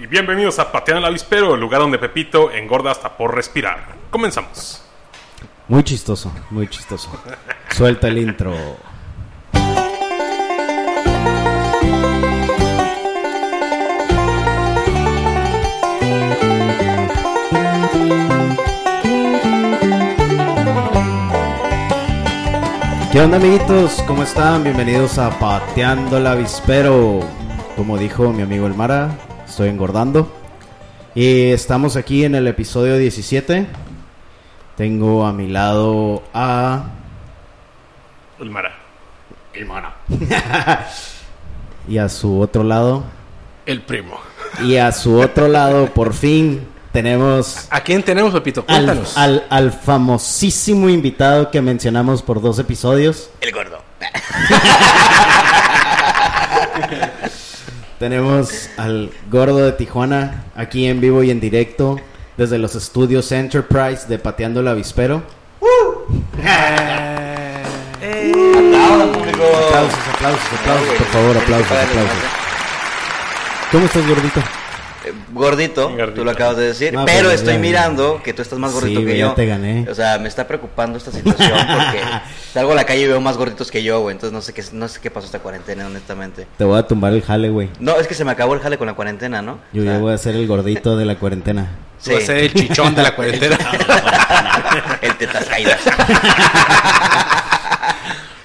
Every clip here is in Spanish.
y bienvenidos a Pateando el Avispero, el lugar donde Pepito engorda hasta por respirar. Comenzamos. Muy chistoso, muy chistoso. Suelta el intro. ¿Qué onda amiguitos? ¿Cómo están? Bienvenidos a Pateando el Avispero. Como dijo mi amigo El Mara, estoy engordando. Y estamos aquí en el episodio 17. Tengo a mi lado a... El Mara. El Mara. y a su otro lado... El primo. Y a su otro lado, por fin, tenemos... ¿A quién tenemos, Pepito? Al, Cuéntanos. al, al famosísimo invitado que mencionamos por dos episodios. El gordo. Tenemos al gordo de Tijuana aquí en vivo y en directo desde los estudios Enterprise de Pateando el Avispero. Aplaudan, público. Aplausos, aplausos, aplausos, por favor, aplausos, aplausos. ¿Cómo estás, gordito? Gordito, Gordito. tú lo acabas de decir, No, pero pero estoy ya- mirando que tú estás más Sí, gordito que yo. te gané. O sea, me está preocupando esta situación porque salgo a la calle y veo más gorditos que yo, güey. Entonces no sé qué no sé qué pasó esta cuarentena, honestamente. Te voy a tumbar el jale, güey. No, es que se me acabó el jale con la cuarentena, ¿no? Yo O sea, ya voy a ser el gordito de la cuarentena. sí. Va a ser el chichón de la cuarentena. el tetas caídas.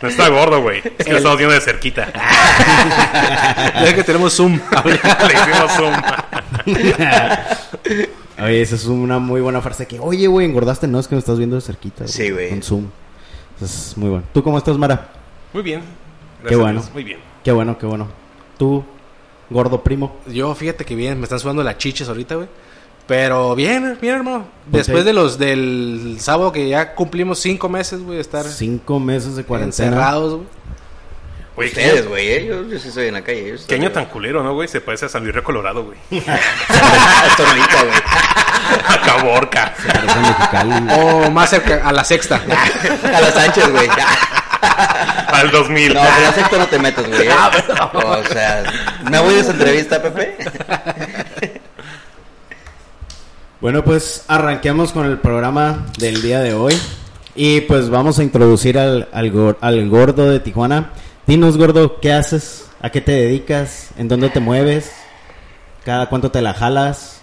No está gordo, güey. Es que lo estamos viendo de cerquita. ya que tenemos Zoom. Le hicimos zoom. Oye, esa es una muy buena frase que, oye, güey, engordaste, no es que me estás viendo de cerquita. Sí, güey. Con Zoom. Eso es muy bueno. ¿Tú cómo estás, Mara? Muy bien. Gracias Qué bueno. Muy bien. Qué bueno, qué bueno. ¿Tú, gordo primo? Yo, fíjate que bien, me están sudando las chiches ahorita, güey. Pero bien, bien, hermano. Después de los del sábado que ya cumplimos cinco meses, güey, de estar Cinco meses de cuarentena. encerrados, güey. Oye, ¿qué Ustedes, güey, ¿eh? yo, yo sí soy en la calle. Yo qué año tan culero, ¿no, güey? Se parece a San Luis Colorado, güey. Tornita, güey. A Caborca. Parece a Mexicali. O más cerca, a la sexta. A las Sánchez, güey. Al 2000. No, pero a sexto no te metas, güey. ¿eh? O sea, ¿me voy de esa entrevista, Pepe? Bueno, pues arranquemos con el programa del día de hoy. Y pues vamos a introducir al, al, al gordo de Tijuana. Dinos, gordo, ¿qué haces? ¿A qué te dedicas? ¿En dónde te mueves? ¿Cada cuánto te la jalas?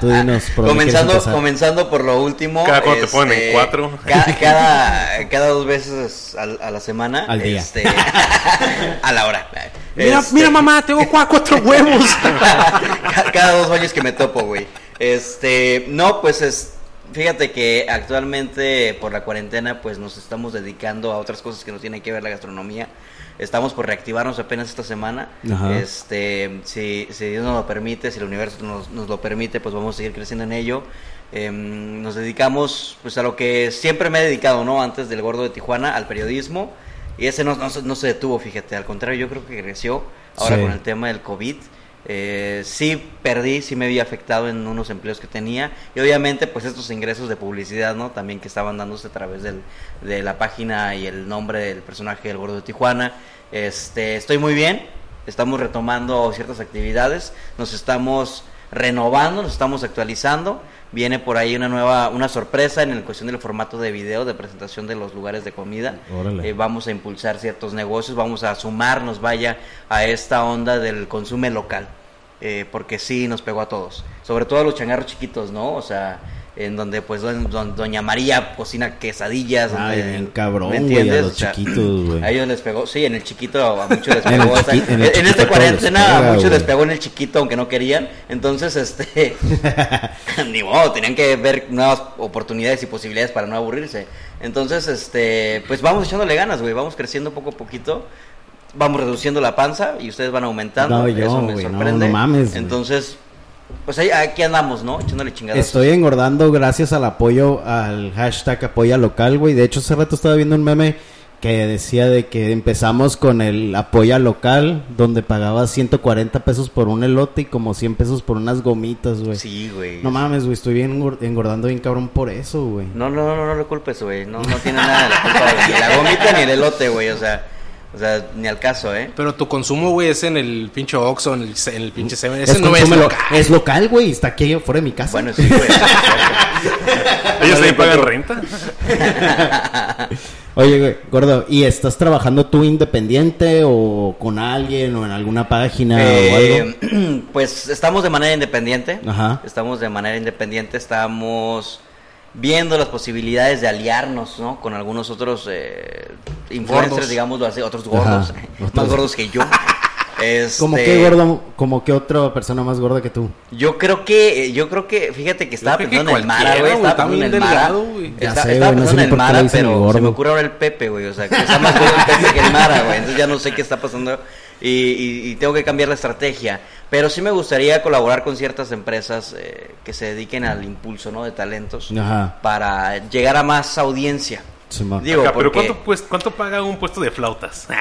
Tú dinos, ¿por dónde quieres comenzando, comenzando por lo último. Cada cuando te ponen en cuatro. Cada, cada, cada dos veces a, la semana. Al día. este, a la hora. Mira, Este, mira, mamá, tengo cua- cuatro huevos. ca- cada dos años que me topo, güey. Este, no, pues es, fíjate que actualmente por la cuarentena, pues nos estamos dedicando a otras cosas que no tienen que ver la gastronomía. Estamos por reactivarnos apenas esta semana. Ajá. Este, si, si Dios nos lo permite, si el universo nos, nos lo permite, pues vamos a seguir creciendo en ello. Em, nos dedicamos pues a lo que siempre me he dedicado, ¿no? Antes del gordo de Tijuana, al periodismo. Y ese no, no, se- no se detuvo, fíjate. Al contrario, yo creo que creció ahora Sí. con el tema del COVID. Eh, sí perdí, sí me vi afectado en unos empleos que tenía y obviamente pues estos ingresos de publicidad, ¿no? También que estaban dándose a través del, de la página y el nombre del personaje del Gordo de Tijuana. Este, estoy muy bien, estamos retomando ciertas actividades, nos estamos renovando, nos estamos actualizando. Viene por ahí una nueva, una sorpresa en el cuestión del formato de video, de presentación de los lugares de comida. Eh, vamos a impulsar ciertos negocios, vamos a sumarnos, vaya, a esta onda del consumo local. Eh, porque sí nos pegó a todos. Sobre todo a los changarros chiquitos, ¿no? O sea, en donde pues don- don- Doña María cocina quesadillas. Ay, bien cabrón, ¿me güey, a entiendes? los O sea, chiquitos, güey. A ellos les pegó, sí, en el chiquito a muchos les En o sea, esta cuarentena a muchos güey. les pegó en el chiquito aunque no querían. Entonces, este, ni modo, tenían que ver nuevas oportunidades y posibilidades para no aburrirse. Entonces, este, pues vamos echándole ganas, güey, vamos creciendo poco a poquito. Vamos reduciendo la panza y ustedes van aumentando. No, yo, Eso me güey, no, sorprende. no mames. Entonces, pues ahí, aquí andamos, ¿no? Echándole chingadas. Estoy engordando gracias al apoyo al hashtag apoya local, güey. De hecho, hace rato estaba viendo un meme que decía de que empezamos con el apoya local, donde pagaba 140 pesos por un elote y como 100 pesos por unas gomitas, güey. Sí, güey. No mames, güey, estoy bien engor- engordando bien cabrón por eso, güey. No, no, no, no, le culpes, güey. No, no tiene nada de la culpa ni la gomita ni el elote, güey. O sea, O sea, ni al caso, ¿eh? Pero tu consumo, güey, es en el pinche Oxxo, en el, en el pinche Seven. Es, Ese no es local. Es local, güey. Está aquí fuera de mi casa. Bueno, sí, güey. ¿Ellos lo pagan renta? Oye, güey, gordo, ¿y estás trabajando tú independiente o con alguien o en alguna página o algo? Eh, pues estamos de manera independiente. Ajá. Estamos de manera independiente, estamos viendo las posibilidades de aliarnos, ¿no? Con algunos otros eh, influencers, Gordos. digámoslo así, otros gordos, Ajá, más gordos que yo. Este, ¿Cómo qué gordo? ¿Como qué otra persona más gorda que tú? Yo creo que, eh, yo creo que, fíjate que estaba que pensando en el Mara, güey, estaba está pensando en el Mara. delgado, güey. Ya Está- sé, estaba güey, no sé pensando en el Mara, pero gordo. se me ocurre ahora el Pepe, güey, o sea, que está más gordo el Pepe que el Mara, güey, entonces ya no sé qué está pasando y, y- y tengo que cambiar la estrategia. Pero sí me gustaría colaborar con ciertas empresas eh, que se dediquen al impulso, ¿no? De talentos Ajá. para llegar a más audiencia. Sí. Digo, Acá, pero ¿cuánto, pues, ¿cuánto paga un puesto de flautas?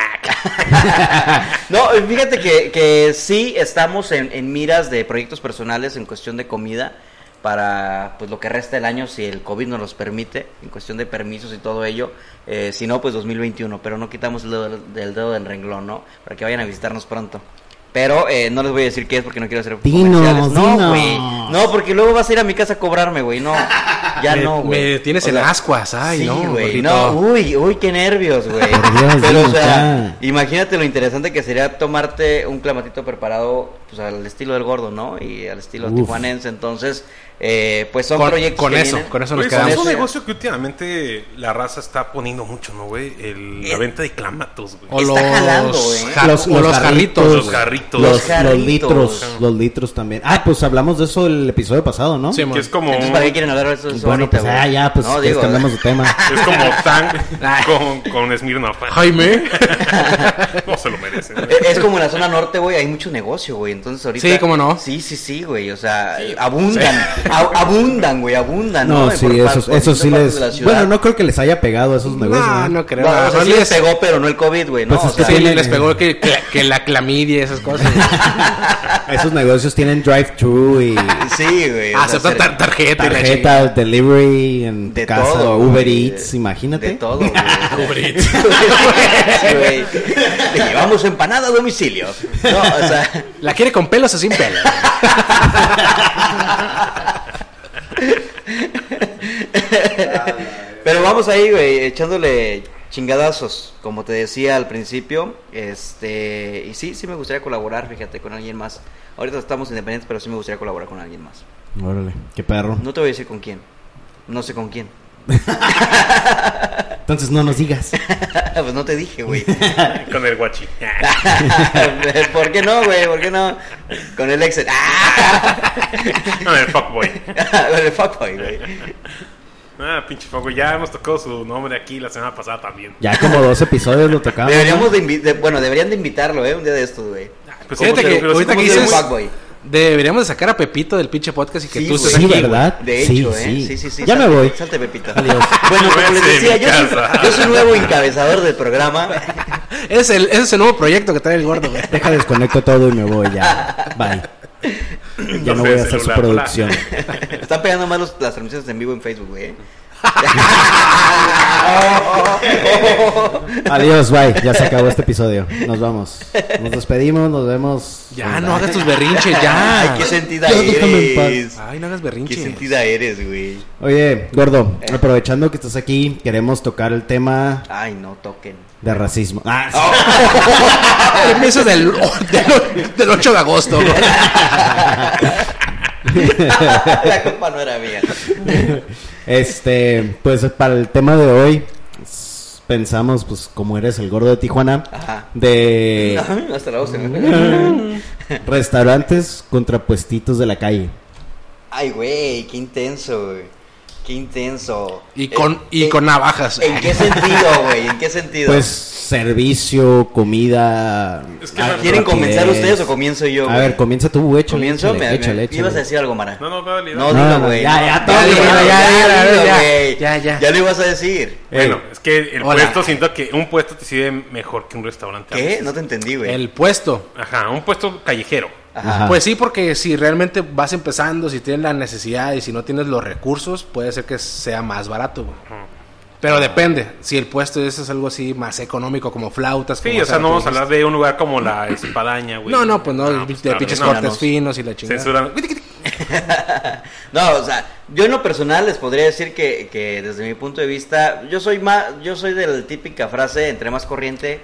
No, fíjate que, que sí estamos en, en miras de proyectos personales en cuestión de comida para pues lo que resta del año si el COVID nos los permite, en cuestión de permisos y todo ello. Eh, si no, pues 2021, pero no quitamos el dedo del, del dedo del renglón, ¿no? Para que vayan a visitarnos pronto. Pero eh, no les voy a decir qué es porque no quiero hacer Dinos, comerciales. No, güey. No, porque luego vas a ir a mi casa a cobrarme, güey. No, ya Me- no, güey. me tienes O en sea, ascuas, ay, sí, no, güey. No, uy, uy, qué nervios, güey. Pero, o sea, ya. imagínate lo interesante que sería tomarte un clamatito preparado pues al estilo del gordo, ¿no? Y al estilo Uf. tijuanense. Entonces, eh, pues son Con, proyectos con que eso, vienen. con eso nos Pues, es quedamos. un negocio que últimamente la raza está poniendo mucho, ¿no, güey? El- La Eh. venta de clamatos, güey. O Está los, jalando, ¿eh? ja- Los- o los los jarritos. jarritos. Los jarritos. Los, jarritos. litros, los litros también. Ah, pues hablamos de eso el episodio pasado, ¿no? Sí, que es como Entonces, ¿para qué quieren hablar de eso, eso bueno, ahorita, pues ah, ya, pues No, digo, cambiamos de tema. es como Tang con, con Smirnoff. Jaime. No se lo merecen. Eh, Es como en la zona norte, güey, hay mucho negocio, güey. Entonces ahorita. Sí, ¿cómo no? Sí, sí, sí, güey. O sea, abundan. Abundan, güey, abundan, ¿no? No, sí, por esos, par- esos sí les... Bueno, no creo que les haya pegado a esos negocios. No, ¿no? no creo. No, A lo o sea, sí les pegó, pero no el COVID, güey, ¿no? Pues O es que sea, Sí, tienen- les pegó que, que, que la clamidia y esas cosas. Esos negocios tienen drive-thru y Sí, güey. Aceptan tar- tarjeta tarjeta, delivery en De casa, todo, Uber güey, Eats, de- imagínate. De todo, güey. Uber Eats. güey. Te llevamos empanada a domicilio. No, o sea, ¿La quiere con pelos o sin pelos? pero vamos ahí, güey, echándole chingadazos, como te decía al principio. Este, y sí, sí me gustaría colaborar, fíjate, con alguien más. Ahorita estamos independientes, pero sí me gustaría colaborar con alguien más. Órale, qué perro. No te voy a decir con quién. No sé con quién. Entonces no nos digas. pues no te dije, güey. Con el guachi. ¿Por qué no, güey? ¿Por qué no? Con el Excel. Con el fuckboy. Con el fuckboy, güey. Ah, pinche fuckboy. Ya hemos tocado su nombre aquí la semana pasada también. Ya como dos episodios lo tocamos. Deberíamos de, invi- de- bueno, deberían de invitarlo, ¿eh? Un día de estos, güey. Pues Fíjate ¿cómo que ahorita ¿cómo que dices-. Deberíamos de sacar a Pepito del pinche podcast y que Sí, tú estés Sí, aquí. ¿verdad? De Sí, hecho, ¿eh? sí. Sí, sí, sí. Ya me voy. Salte, Pepito. Adiós. Bueno, como les decía, yo soy, yo soy nuevo encabezador del programa. Ese es el, ese es el nuevo proyecto que trae el gordo, güey. Deja, desconecto todo y me voy ya. Bye. Ya no voy a hacer su producción. Están pegando más los- las transmisiones en vivo en Facebook, güey. ¿eh? Adiós, bye. Ya se acabó este episodio. Nos vamos. Nos despedimos, nos vemos. Ya, no hagas tus berrinches, ya. Ay, qué sentida Ya eres. Ay, no hagas Qué berrinches. sentida eres, güey. Oye, gordo, aprovechando que estás aquí, queremos tocar el tema Ay, no toquen. De racismo. Ah, sí. Eso es del, del, del 8 de agosto. La culpa no era mía. Este, pues para el tema de hoy pensamos, pues como eres el gordo de Tijuana, Ajá. de Hasta la voz se me restaurantes contra puestitos de la calle. Ay, güey, qué intenso, güey. Qué intenso. Y con, Eh, y eh, con navajas. ¿En qué sentido, güey? ¿En qué sentido? Pues servicio, comida. Es que ah, ¿Quieren comenzar ustedes o comienzo yo? A ver, comienza tú, échale. ¿Comienzo? échale, Me- me- échale, échale. Ibas a decir algo, Mara. No, no, No. No, dilo, no, güey. ya, no. ya, ya, ya, ya, ya, ya, ya. Ya lo ibas a decir. Bueno, es que el Hola. puesto, siento que un puesto te sirve mejor que un restaurante. ¿Qué? No te entendí, güey. El puesto. Ajá, un puesto callejero. Ajá. Pues sí, porque si realmente vas empezando, si tienes la necesidad y si no tienes los recursos, puede ser que sea más barato. güey. Pero depende. Si el puesto ese es algo así más económico, como flautas. Sí, como o sea, no vamos a hablar de un lugar como la Espadaña, güey. No, no, pues no, de, pues, de claro, pinches no, cortes no. finos y la chingada. Censuran. No, o sea, yo en lo personal les podría decir que, que desde mi punto de vista, yo soy más, yo soy de la típica frase, entre más corriente,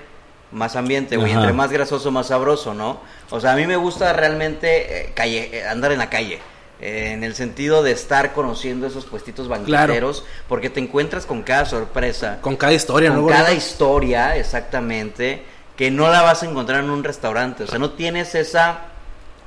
más ambiente, güey, Ajá. entre más grasoso, más sabroso, ¿no? O sea, a mí me gusta realmente eh, calle, eh, andar en la calle. eh, en el sentido de estar conociendo esos puestitos banqueteros, porque te encuentras con cada sorpresa, Con cada historia, con ¿no? cada güey? historia, exactamente, que no la vas a encontrar en un restaurante. O sea, no tienes esa,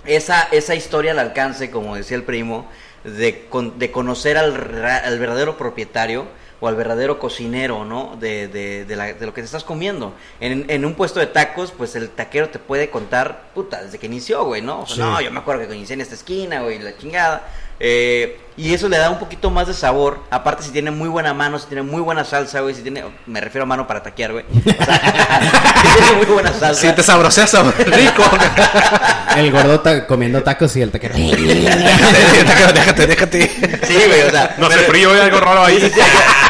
esa, esa historia al alcance, como decía el primo, de, con- de conocer al, al verdadero propietario o al verdadero cocinero, ¿no? De, de, de, la- de lo que te estás comiendo. En, en un puesto de tacos, pues el taquero te puede contar, puta, desde que inició, güey, ¿no? O sea, Sí. no, yo me acuerdo que inicié en esta esquina, güey, la chingada. Eh, y eso le da un poquito más de sabor. Aparte, si tiene muy buena mano, si tiene muy buena salsa, güey. Si tiene, me refiero a mano para taquear, güey. O sea, si tiene muy buena salsa. Si te sabrosea, sabor rico. El gordo ta- comiendo tacos y el taquero. déjate, déjate, déjate. Sí, güey, o sea. No pero- frío, hay algo raro ahí. Sí, sí,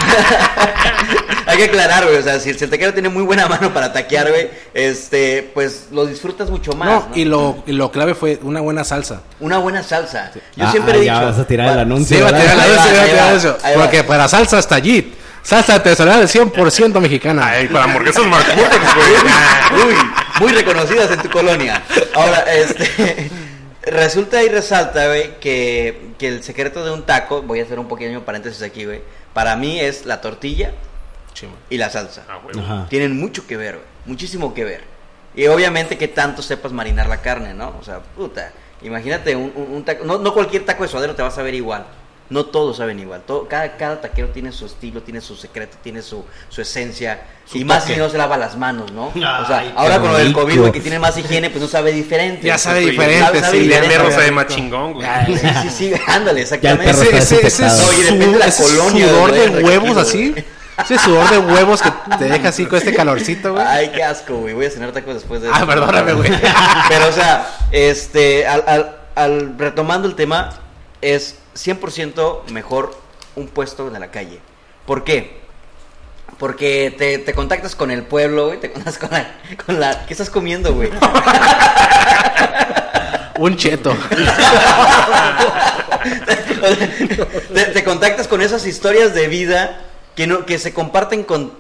Hay que aclarar, güey. O sea, si el taquero tiene muy buena mano para taquear, güey, este, pues lo disfrutas mucho más. No, ¿no? y lo, y lo clave fue una buena salsa. Una buena salsa. Yo Ah, siempre ah, he dicho. ya vas a tirar el anuncio. Sí, va a tirar Ahí la va, a tirar va, eso. ahí va. Porque para salsa hasta allí. Salsa artesanal 100% mexicana. Ay, para hamburguesas McCormick, güey. Uy, muy reconocidas en tu colonia. Ahora, este. Resulta y resalta, güey, que, que el secreto de un taco, voy a hacer un pequeño paréntesis aquí, güey, para mí es la tortilla y la salsa. Ah, güey. Ajá. Tienen mucho que ver, güey, muchísimo que ver. Y obviamente que tanto sepas marinar la carne, ¿no? O sea, puta, imagínate un, un- un taco, no, no cualquier taco de suadero te va a saber igual. No todos saben igual. Todo, cada, cada taquero tiene su estilo, tiene su secreto, tiene su, su esencia. y más si no se lava las manos, ¿no? o sea, ahora con lo del. COVID, güey, que tiene más higiene, pues no sabe diferente. Ya sabe Pues, diferente, sabe- sabe sí, Y el diferente. perro rico. más chingón, güey. Sí, sí, sí, ándale, exactamente. Ese, ese, ese desinfectado. No, y depende de su- la ese colonia sudor de huevos así. güey. Ese sudor de huevos que te deja así con este calorcito, güey. Ay, qué asco, güey. Voy a cenar tacos después de Ah, perdóname, güey. Pero, o sea, este, al, al- al- retomando el tema, es 100% mejor un puesto de la calle. ¿Por qué? Porque te, te contactas con el pueblo, güey, te contactas con la, con la... ¿Qué estás comiendo, güey? Un cheto. te, te contactas con esas historias de vida que no que se comparten con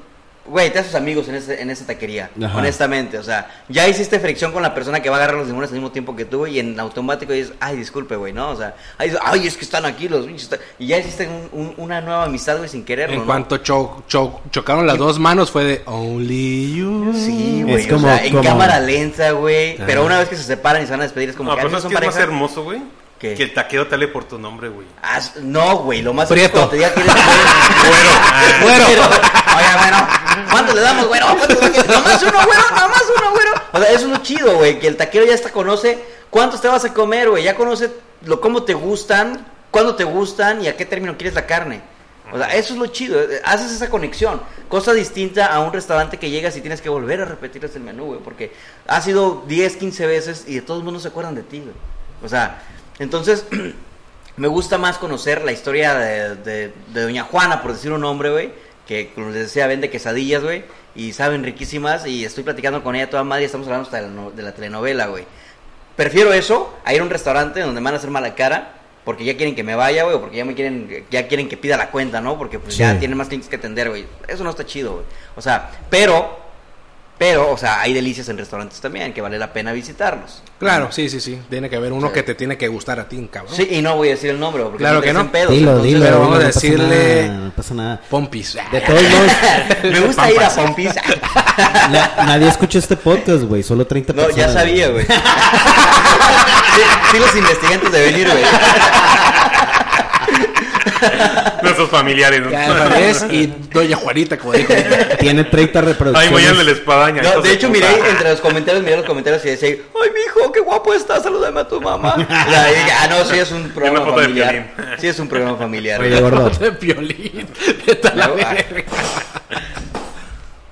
güey te haces amigos en ese, en esa taquería Ajá. honestamente o sea ya hiciste fricción con la persona que va a agarrar los limones al mismo tiempo que tú y en automático dices ay disculpe güey no o sea ay, ay, es que están aquí los pinches ta-". y ya hiciste un- un- una nueva amistad güey sin quererlo En ¿no? cuanto cho- cho- chocaron las dos manos fue de Only You. Sí, Es güey, o como- sea, en como- cámara lenta, güey. Pero Ah. una vez que se separan y se van a despedir, es como No, que pero "Ah, no es son que es más pareja". hermoso, güey. ¿Qué? Que el taquero te hable por tu nombre, güey. Ah, no, güey, lo más Prieto. cuando te diga que eres Güero. güero. Oye, bueno, ¿cuánto le damos, güero? Nomás uno, güero, nomás uno, güero. O sea, eso es lo chido, güey, que el taquero ya hasta conoce cuántos te vas a comer, güey. Ya conoce lo, cómo te gustan, cuándo te gustan y a qué término quieres la carne. O sea, eso es lo chido. eh, Haces esa conexión. Cosa distinta a un restaurante que llegas y tienes que volver a repetirles el menú, güey. Porque has ido 10, 15 veces y de todos no se acuerdan de ti, güey. O sea, entonces... Me gusta más conocer la historia de, de- de Doña Juana, por decir un nombre, güey. Que, como les decía, vende quesadillas, güey. Y saben riquísimas. Y estoy platicando con ella toda madre. y Estamos hablando hasta de la, no- de la telenovela, güey. Prefiero eso a ir a un restaurante donde me van a hacer mala cara. Porque ya quieren que me vaya, güey. O porque ya me quieren, ya quieren que pida la cuenta, ¿no? Porque pues Sí. ya tienen más clientes que atender, güey. Eso no está chido, güey. O sea, pero, pero, o sea, hay delicias en restaurantes también que vale la pena visitarlos. Claro, sí, sí, sí. Tiene que haber uno Sí. que te tiene que gustar a ti, cabrón. Sí, y no voy a decir el nombre, porque Claro que no. pedos, Dilo, entonces- dilo, pero vamos a no decirle- nada, no pasa nada. Pompis. De todos modos, Me gusta ir a Pompis. na- nadie escucha este podcast, güey. Solo 30 No, personas. ya sabía, güey. Sí, sí los investigué antes de venir, güey. Nuestros familiares. ¿no? Ya ves, y Doña Juanita, como dijo. Tiene 30 Ay, reproducciones. muy de la espadaña. No, de hecho, miré entre los comentarios, miré los comentarios y decía, ay, mijo, qué guapo estás, salúdame a tu mamá. O sea, y dije, ah, no, sí es un programa foto de familiar. Piolín. Sí es un programa familiar. Oye, gordo. de violín. La No, ah.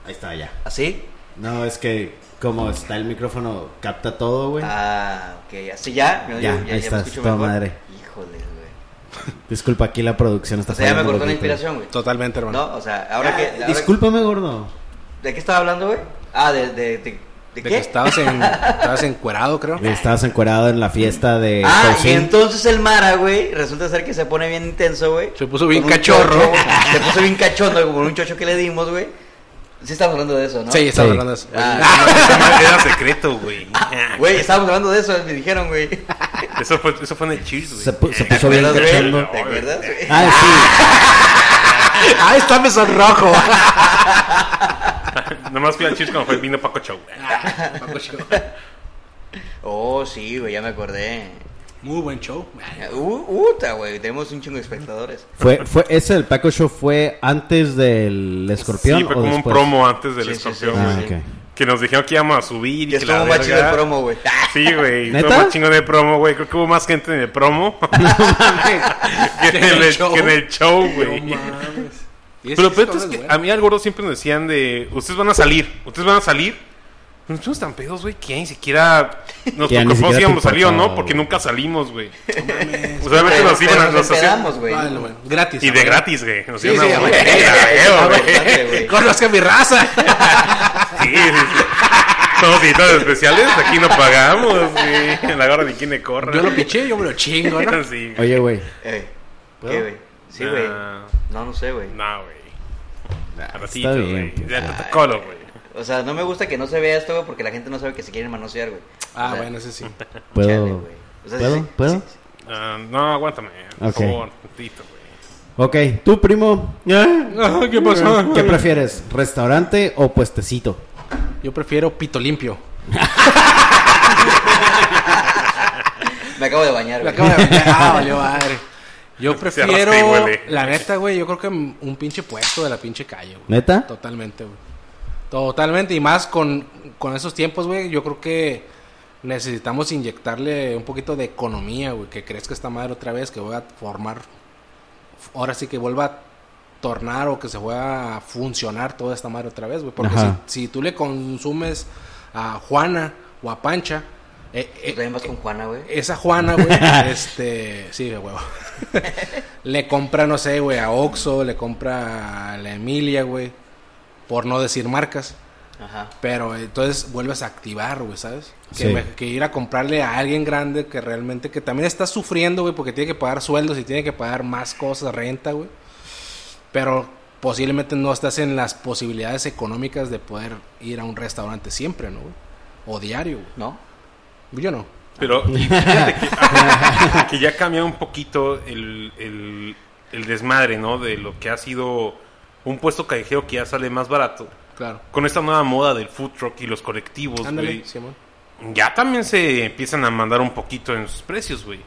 Ahí está, ya. ¿Así? No, es que como está el micrófono, capta todo, güey. Ah, ok, así ya. Ya, ahí me estás, escucho toda mejor. madre. Híjole. Disculpa, aquí la producción está O sea, ya me cortó la inspiración, güey. Totalmente, hermano. ¿No? O sea, ahora que... ahora- Discúlpame, gordo. ¿De qué estaba hablando, güey? Ah, de... ¿De, de, de De qué? que estabas, en, estabas encuerado, creo. Estabas encuerado en la fiesta de Ah, y entonces el Mara, güey, resulta ser que se pone bien intenso, güey. Se puso bien cachorro. chocho, se puso bien cachondo, con un chocho que le dimos, güey. Sí estamos hablando de eso, ¿no? Sí, estaba Sí. hablando de eso. Ah, Era secreto, güey. Güey, estábamos hablando de eso, me dijeron, güey. ¿Te Eso fue, eso fue en el Cheers, güey. Se, pu- se puso bien cachondo. ¿Te acuerdas? Ah, ¡Ah, está me sonrojo! Nomás fui al Cheers cuando fue vino Paco Show. Oh, sí, güey, ya me acordé. Muy buen show. Uh, uta, güey, tenemos un chingo de espectadores. Fue, fue, ese del Paco Show fue antes del escorpión. Sí, fue o como un promo antes del Sí, sí, escorpión, sí, Ah. Que nos dijeron que íbamos a subir y Y que la estuvo más el verga. promo, güey. Sí, güey. ¿Neta? Estuvo más chingón de promo, güey. Creo que hubo más gente en el promo que, en el, show. que en el show, güey. No Pero lo esas peor es que a mí al gordo siempre nos decían de... Ustedes van a salir. Ustedes van a salir. Nos fuimos tan pedos, güey, que ya ni siquiera nos ya preocupamos si íbamos a salir o no, porque nunca salimos, güey. O sea, obviamente nos iban a... Pero Nos güey. Vale, bueno, Gratis. y de gratis, güey. Nos Sí, iban sí, a... güey. Conozca mi raza. Sí, sí, sí. Somos invitados especiales, aquí no pagamos, güey. En la gorra ni quien le corra. Yo lo piché, yo me lo chingo, ¿no? Sí, güey. Oye, güey. Eh. ¿Qué, güey? Sí, güey. Nah, No, no sé, güey. No, güey. A Está ratito, güey. pues. Ya te colo, güey. O sea, no me gusta que no se vea esto, güey, porque la gente no sabe que se quieren manosear, güey. Ah, O sea, bueno, ese sí. ¿Puedo? chale, güey. O sea, ¿Puedo? sí, ¿Puedo? sí, sí. Ah, no, aguántame. Por Ok. favor, tantito, güey. Ok, tú, primo. ¿Qué pasó? ¿Qué prefieres? ¿Restaurante o puestecito? Yo prefiero pito limpio. Me acabo de bañar, güey. acabo de Ah, valió madre. Yo prefiero, la neta, güey, yo creo que un pinche puesto de la pinche calle, güey. ¿Neta? Totalmente, güey. Totalmente, y más con, con esos tiempos, güey, yo creo que necesitamos inyectarle un poquito de economía, güey, que crezca esta madre otra vez, que vuelva a formar, ahora sí que vuelva a tornar o que se vuelva a funcionar toda esta madre otra vez, güey. Porque si, si tú le consumes a Juana o a Pancha, eh, ¿Tú eh, vas con Juana, güey? esa Juana, güey, este, sí, de huevo. le compra, no sé, güey, a Oxxo, le compra a la Emilia, güey, por no decir marcas. Ajá. Pero entonces vuelves a activar, güey, ¿sabes? Que, Sí. me- que ir a comprarle a alguien grande que realmente, que también está sufriendo, güey, porque tiene que pagar sueldos y tiene que pagar más cosas, renta, güey. Pero posiblemente no estás en las posibilidades económicas de poder ir a un restaurante siempre, ¿no, güey? O diario, güey. ¿No? Yo no. Pero fíjate que, que ya ha cambiado un poquito el, el, el desmadre, ¿no? De lo que ha sido un puesto callejero que ya sale más barato. Claro. Con esta nueva moda del food truck y los colectivos, Ándale, güey. Simón. Ya también se empiezan a mandar un poquito en sus precios, güey.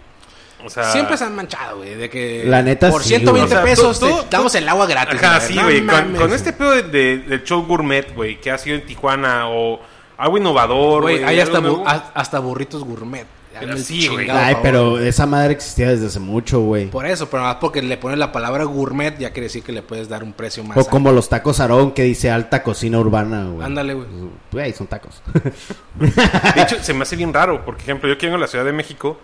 O sea... Siempre se han manchado, güey, de que La neta, por sí, 120 güey. O sea, pesos tú- te tú- damos el agua gratis. Ajá, güey. sí, No güey. Con, mames. con este pedo de, de- del show gourmet, güey, que ha sido en Tijuana o algo innovador, Güey, güey. hay hasta, bu- nuevo. hasta burritos gourmet. Pero el sí, güey. Ay, pero esa madre existía desde hace mucho, güey. Por eso, pero nada más porque le pones la palabra gourmet, ya quiere decir que le puedes dar un precio más. O alto. como los tacos Aarón que dice alta cocina urbana, güey. Ándale, güey. Güey, son tacos. De hecho, se me hace bien raro. Por ejemplo, yo que vengo a la Ciudad de México.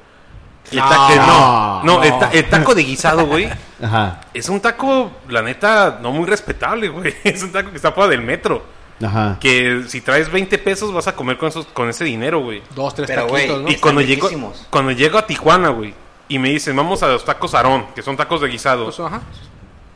El No, ta- eh, no, no, el, no. ta- el taco de guisado, güey. Ajá, Es un taco, la neta, no muy respetable, güey. Es un taco que está fuera del metro. Ajá. Que si traes 20 pesos vas a comer con, esos, con ese dinero, güey. Dos, tres Pero, taquitos, güey, ¿no? Y cuando llego, cuando llego a Tijuana, güey, y me dicen, vamos a los tacos Aarón, que son tacos de guisado. Pues, ajá.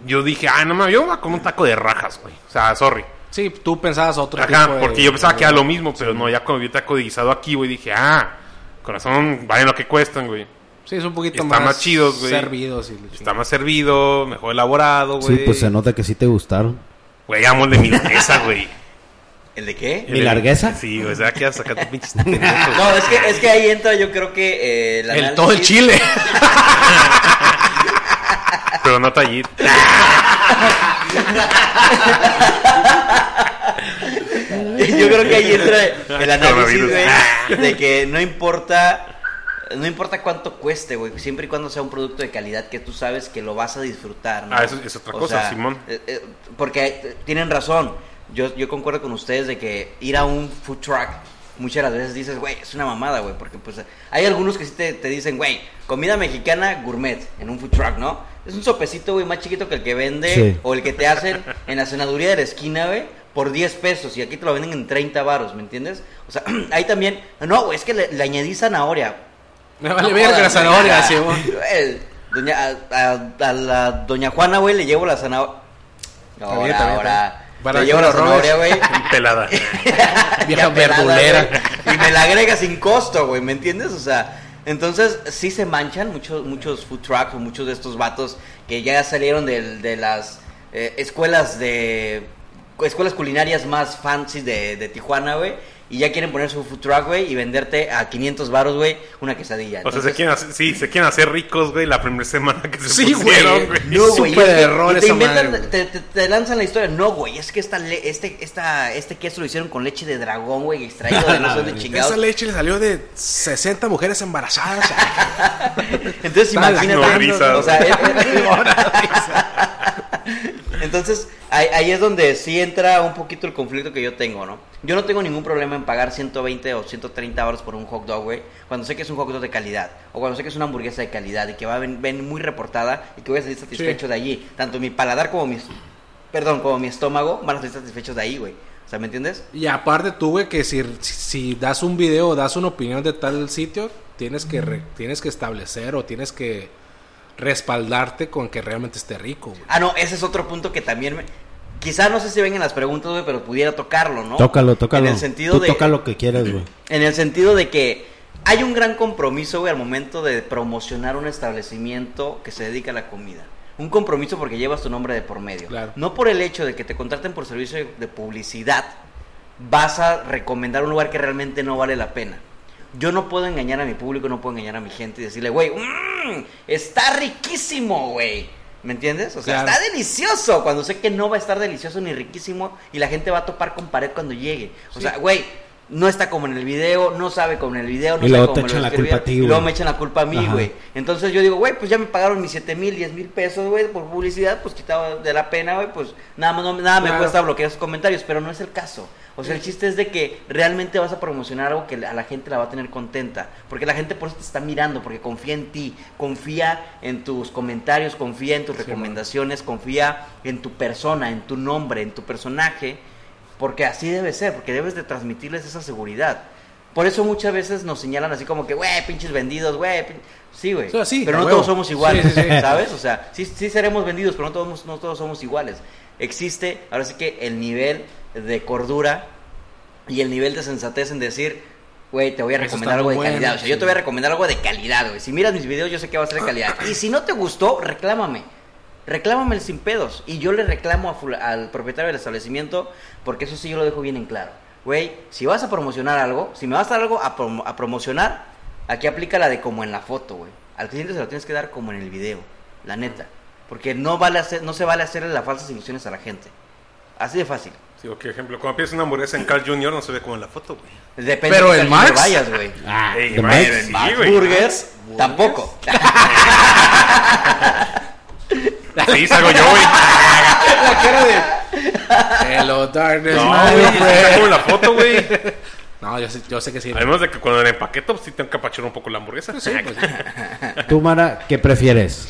Yo dije, ah, no mames, yo voy a comer un taco de rajas, güey. O sea, sorry. Sí, tú pensabas otro Ajá, tipo de- porque yo pensaba que era lo mismo, pero no, ya cuando vi el taco de guisado aquí, güey, dije, ah, corazón, valen lo que cuestan, güey. Sí, es un poquito Está más, más chidos, güey. servidos y Está más servido, mejor elaborado, Sí, güey. pues se nota que sí te gustaron. Güey, amo el de milanesa, güey. ¿El de qué? ¿Mi largueza? Sí, güey, se que a sacar tus pinches. No, es que, es que ahí entra yo creo que eh, el El todo el chile. Pero no tallit. Yo creo que ahí entra el análisis, güey, de que no importa no importa cuánto cueste, güey, siempre y cuando sea un producto de calidad que tú sabes que lo vas a disfrutar, ¿no? Ah, eso es otra cosa, Simón. eh, eh, porque tienen razón. Yo, yo concuerdo con ustedes de que ir a un food truck muchas de las veces dices, güey, es una mamada, güey, porque pues hay algunos que sí te, te dicen, güey, comida mexicana gourmet en un food truck, ¿no? Es un sopecito, güey, más chiquito que el que vende Sí. o el que te hacen en la cenaduría de la esquina, güey, por 10 pesos y aquí te lo venden en 30 varos, ¿me entiendes? O sea, ahí también, no, güey, es que le, le añadí zanahoria. Me vale No verga la zanahoria, sí, güey. Doña, a, a- a la doña Juana, güey, le llevo la zanahoria. Ahora, ahora. Para que llevo la zanahoria, güey. Pelada. Vieja pelada, verdulera. Y me la agrega sin costo, güey, ¿me entiendes? O sea, entonces sí se manchan muchos muchos food trucks o muchos de estos vatos que ya salieron del- de, las eh, escuelas de escuelas culinarias más fancy de, de Tijuana, güey. Y ya quieren poner su food truck, güey, y venderte a 500 baros, güey, una quesadilla. O sea, se quieren hacer, sí, se quieren hacer ricos, güey, la primera semana que se Sí, pusieron, güey. No, güey. Error te esa inventan, madre, te, te- te lanzan la historia. No, güey, es que esta le- este, esta, este queso lo hicieron con leche de dragón, güey, extraído de no dónde chingados. Esa leche le salió de 60 mujeres embarazadas. Entonces imagínate, o sea, entonces ahí, ahí es donde sí entra un poquito el conflicto que yo tengo, ¿no? Yo no tengo ningún problema en pagar 120 o 130 horas por un hot dog, güey, cuando sé que es un hot dog de calidad o cuando sé que es una hamburguesa de calidad y que va a ven, ven muy reportada y que voy a salir satisfecho Sí. de allí, tanto mi paladar como mis perdón, como mi estómago van a salir satisfechos de ahí, güey. O sea, ¿me entiendes? Y aparte tú, güey, que si, si das un video o das una opinión de tal sitio, tienes que, re- tienes que establecer o tienes que respaldarte con que realmente esté rico, güey. Ah, no, ese es otro punto que también me... Quizá no sé si ven en las preguntas, güey, pero pudiera tocarlo, ¿no? Tócalo, tócalo. En el sentido Tú de... toca lo que quieras, güey. En el sentido de que hay un gran compromiso, güey, al momento de promocionar un establecimiento que se dedica a la comida. Un compromiso porque llevas tu nombre de por medio. Claro. No por el hecho de que te contraten por servicio de publicidad, vas a recomendar un lugar que realmente no vale la pena. Yo no puedo engañar a mi público, no puedo engañar a mi gente y decirle, güey, "Mm, está riquísimo, güey. ¿Me entiendes? O sea, Claro. está delicioso. Cuando sé que no va a estar delicioso ni riquísimo y la gente va a topar con pared cuando llegue. O sea, güey, no está como en el video, no sabe como en el video, no Y sabe luego como te echan la culpa a ti, Y güey. luego me echan la culpa a mí, Ajá. güey. Entonces yo digo, güey, pues ya me pagaron mis 7 mil, 10 mil pesos, güey, por publicidad, pues quitado de la pena, güey, pues nada, más no- nada me cuesta bloquear sus comentarios, pero no es el caso. O sea, el chiste es de que realmente vas a promocionar algo que a la gente la va a tener contenta. Porque la gente por eso te está mirando, porque confía en ti, confía en tus comentarios, confía en tus Sí, recomendaciones, confía en tu persona, en tu nombre, en tu personaje. Porque así debe ser, porque debes de transmitirles esa seguridad. Por eso muchas veces nos señalan así como que, güey, pinches vendidos, güey. pin-". Sí, güey. Sí, pero no huevo. todos somos iguales, Sí, sí. ¿sabes? O sea, sí, sí seremos vendidos, pero no todos, no todos somos iguales. Existe, ahora sí que el nivel de cordura y el nivel de sensatez en decir, güey, te voy a recomendar algo de bueno, calidad. O sea, yo te voy a recomendar algo de calidad, güey. Si miras mis videos, yo sé que va a ser de calidad. Y si no te gustó, reclámame. Reclámame el sin pedos. Y yo le reclamo a al propietario del establecimiento, porque eso sí yo lo dejo bien en claro. Güey, si vas a promocionar algo, si me vas a dar algo a, prom- a promocionar, aquí aplica la de como en la foto, güey. Al cliente se lo tienes que dar como en el video, la neta. Porque no, vale hacer, no se vale hacerle las falsas ilusiones a la gente. Así de fácil. Sí, o que ejemplo, cuando pides una hamburguesa en Carl Jr. no se ve como en la foto, güey. Depende Pero de el Max- vayas, güey. Ah, Ey, de Max, Max. sí, Max güey. Burgers, tampoco. Sí, salgo yo, güey. La cara de... Hello, darkness, No, güey, está como en la foto, güey. No, yo sé, yo sé que sí. Además de que cuando la empaqueto, pues sí tengo que apachar un poco la hamburguesa. Sí, pues, Tú, Mara, ¿qué prefieres?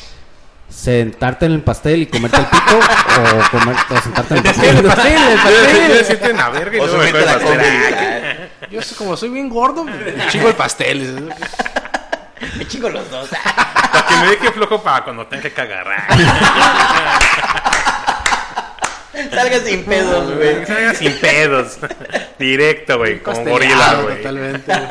¿Sentarte en el pastel y comerte el pito? ¿O, comer, o sentarte en el pastel? El pastel, el Yo pastel. la verga y O luego me la pastel. Yo como soy bien gordo, me chingo el pastel. Me chingo los dos. Para que me deje flojo para cuando tenga que cagar. Salga sin pedos, güey. Salga sin pedos. Directo, güey. Como gorila, güey. Totalmente. güey.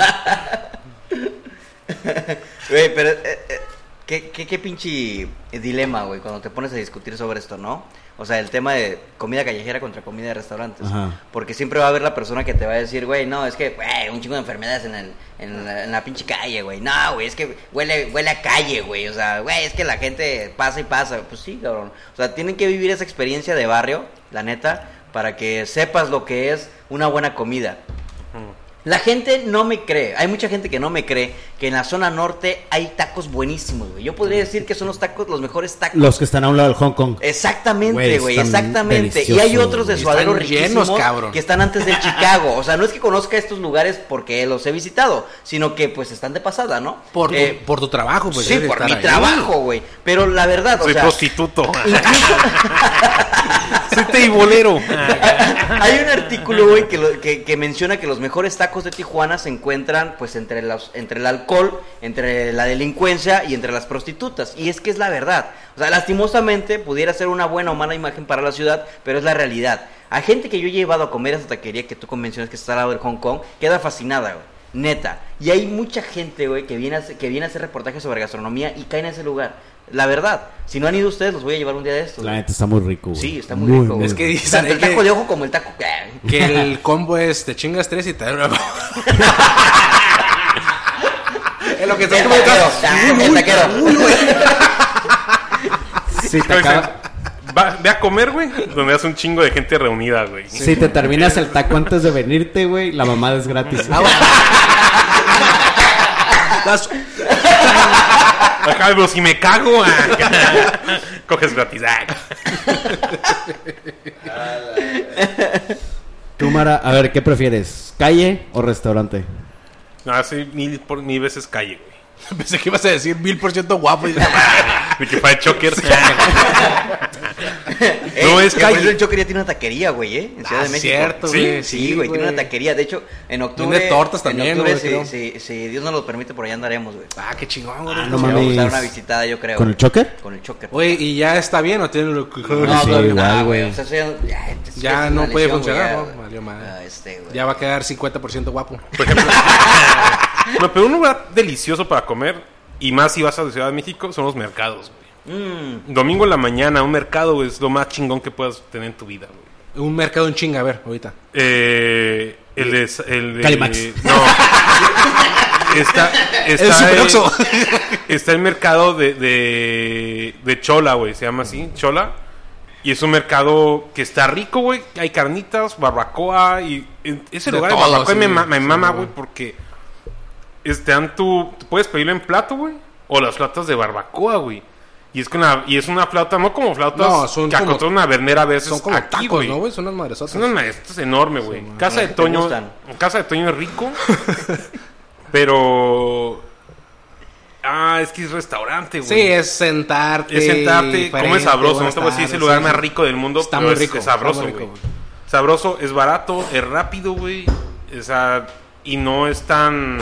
Güey, pero eh, eh, ¿qué, qué, qué pinche dilema, güey, cuando te pones a discutir sobre esto, ¿no? O sea, el tema de comida callejera contra comida de restaurantes. Ajá. Porque siempre va a haber la persona que te va a decir, güey, no, es que, güey, un chingo de enfermedades en, el, en, la, en la pinche calle, güey. No, güey, es que huele, huele a calle, güey. O sea, güey, es que la gente pasa y pasa. Pues sí, cabrón. O sea, tienen que vivir esa experiencia de barrio, la neta, para que sepas lo que es una buena comida. La gente no me cree, hay mucha gente que no me cree que en la zona norte hay tacos buenísimos, güey. Yo podría decir que son los tacos, los mejores tacos. Los que están a un lado del Hong Kong. Exactamente, Güey, exactamente. Y hay otros de suadero riquísimos cabrón. que están antes del Chicago. O sea, no es que conozca estos lugares porque los he visitado, sino que pues están de pasada, ¿no? Por, tu, Eh, por tu trabajo, pues. sí, por mi ahí. trabajo, güey. Pero la verdad, o Soy sea, prostituto. Soy teibolero. hay un artículo, güey, que, lo- que, que menciona que los mejores tacos de Tijuana se encuentran, pues, entre, los, entre el alcohol, entre la delincuencia y entre las prostitutas. Y es que es la verdad. O sea, lastimosamente pudiera ser una buena o mala imagen para la ciudad, pero es la realidad. A gente que yo he llevado a comer a esa taquería que tú mencionas que está al lado del Hong Kong, queda fascinada, güey. Neta. Y hay mucha gente, güey, que viene, a, hacer- que viene a hacer reportajes sobre gastronomía y cae en ese lugar. La verdad. Si no han ido ustedes, los voy a llevar un día de estos. La neta está muy rico, güey. Sí, está muy, rico. güey. Es que dicen Tanto el que- taco de ojo como el taco. Que el combo es te chingas tres y te da una... Es lo que estás taquero, el taquero. Si te, acaba- Va- ve a comer, güey, donde hace un chingo de gente reunida, güey. si te terminas el taco antes de venirte, güey, la mamada es gratis. Ah, Ajá, pero si me cago, ah, coges gratis. ah. Tú, Mara, a ver, ¿qué prefieres? ¿Calle o restaurante? No, mil, por mil veces calle, güey. Pensé que ibas a decir mil por ciento guapo. Y... Que de choker. Eh, No, es que calle. el Choker ya tiene una taquería, güey, ¿eh? En Ciudad Ah, de México. cierto, Sí, güey. Sí, güey, tiene una taquería. De hecho, en octubre. Vende tortas también, En octubre, güey, si, creo. si- si Dios nos lo permite, por allá andaremos, güey. Ah, qué chingón, güey. no Sí, vamos a mames. dar una visitada, yo creo. ¿Con el choker? Con el Choker. Oye, ¿y ya está bien o tiene lo que... No, No, sí, igual, no, güey. O sea, eso ya, no puede lesión, funcionar, güey, ¿no? ya, Valió madre. ah, este, güey. Ya va a quedar 50% guapo. Por ejemplo. pero un lugar delicioso para comer, y más si vas a la Ciudad de México, son los mercados, güey. Mm, Domingo en la mañana, un mercado güey, es lo más chingón que puedas tener en tu vida, güey. Un mercado en chinga, a ver, ahorita. Eh, el de... El de Calimax. No. Está, está, El está mercado de, de, de Chola, güey, se llama así, Chola. Y es un mercado que está rico, güey. Hay carnitas, barbacoa y en ese De lugar de barbacoa sí, me, ma- me sí, mama, güey. porque este, tu, tú puedes pedirlo en plato, güey, o las flautas de barbacoa, güey. Y es que una, y es una flauta, no como flautas No, son que como- acostumbran una vernera a veces Son como aquí, tacos, güey. ¿no, güey? Son unas madresotas. Son unas maestras enorme, güey. casa de Toño, casa de Toño es rico, pero ah, es que es restaurante, güey. Sí, es sentarte. Es sentarte, come sabroso. No te voy a decir es el lugar sí, más rico del mundo, Está pero muy es- rico, es sabroso, güey. Sabroso, es barato, es rápido, güey. O sea, y no es tan